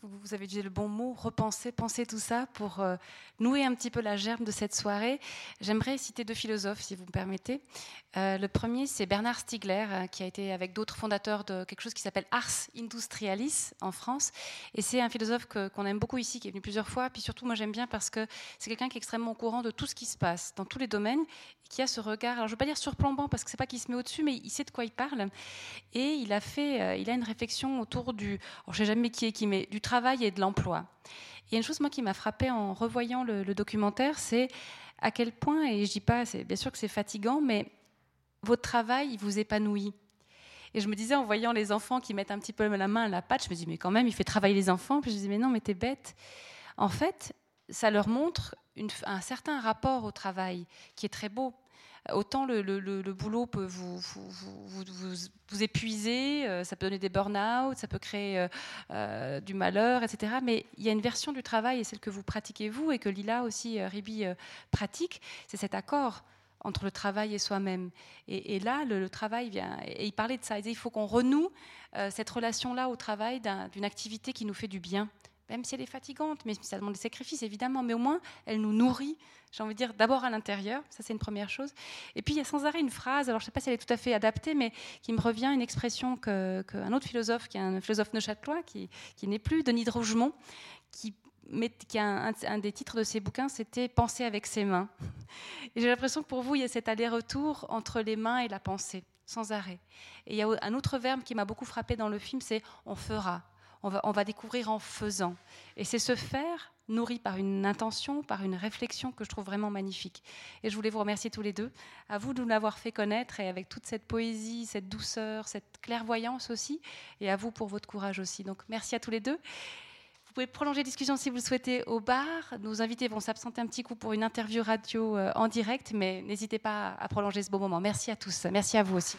vous avez dit le bon mot, repenser, penser tout ça pour euh, nouer un petit peu la germe de cette soirée. J'aimerais citer deux philosophes, si vous me permettez. Euh, le premier, c'est Bernard Stiegler, euh, qui a été avec d'autres fondateurs de quelque chose qui s'appelle Ars Industrialis en France. Et c'est un philosophe qu'on aime beaucoup ici, qui est venu plusieurs fois. Puis surtout, moi j'aime bien parce que c'est quelqu'un qui est extrêmement au courant de tout ce qui se passe dans tous les domaines, qui a ce regard, alors je ne veux pas dire surplombant parce que c'est pas qu'il se met au-dessus, mais il sait de quoi il parle. Et il a fait, il a une réflexion autour du, alors je sais jamais qui est qui, mais du travail et de l'emploi. Il a une chose moi qui m'a frappé en revoyant le, documentaire, c'est à quel point, et je dis pas, c'est bien sûr que c'est fatigant, mais votre travail vous épanouit. Et je me disais en voyant les enfants qui mettent un petit peu la main à la pâte, je me dis mais quand même il fait travailler les enfants. Puis je me dis mais non mais t'es bête. En fait, ça leur montre un certain rapport au travail qui est très beau. Autant le, boulot peut vous, vous, épuiser, euh, ça peut donner des burn-out, ça peut créer euh, euh, du malheur, etc. Mais il y a une version du travail, et celle que vous pratiquez vous, et que Lila aussi, Ribi, pratique, c'est cet accord entre le travail et soi-même. Et, là, le, travail vient. Et il parlait de ça. Il disait il faut qu'on renoue cette relation-là au travail d'une activité qui nous fait du bien même si elle est fatigante, mais ça demande des sacrifices évidemment, mais au moins elle nous nourrit, j'ai envie de dire d'abord à l'intérieur, ça c'est une première chose. Et puis il y a sans arrêt une phrase, alors je ne sais pas si elle est tout à fait adaptée, mais qui me revient, une expression qu'un autre philosophe, qui est un philosophe neuchâtelois, qui, qui n'est plus, Denis de Rougemont, qui qui a un, des titres de ses bouquins, c'était Penser avec ses mains. Et j'ai l'impression que pour vous, il y a cet aller-retour entre les mains et la pensée, sans arrêt. Et il y a un autre verbe qui m'a beaucoup frappé dans le film, c'est on fera on va, découvrir en faisant. Et c'est ce faire nourri par une intention, par une réflexion que je trouve vraiment magnifique. Et je voulais vous remercier tous les deux, à vous de nous l'avoir fait connaître et avec toute cette poésie, cette douceur, cette clairvoyance aussi, et à vous pour votre courage aussi. Donc merci à tous les deux. Vous pouvez prolonger la discussion si vous le souhaitez au bar. Nos invités vont s'absenter un petit coup pour une interview radio euh, en direct, mais n'hésitez pas à prolonger ce beau moment. Merci à tous. Merci à vous aussi.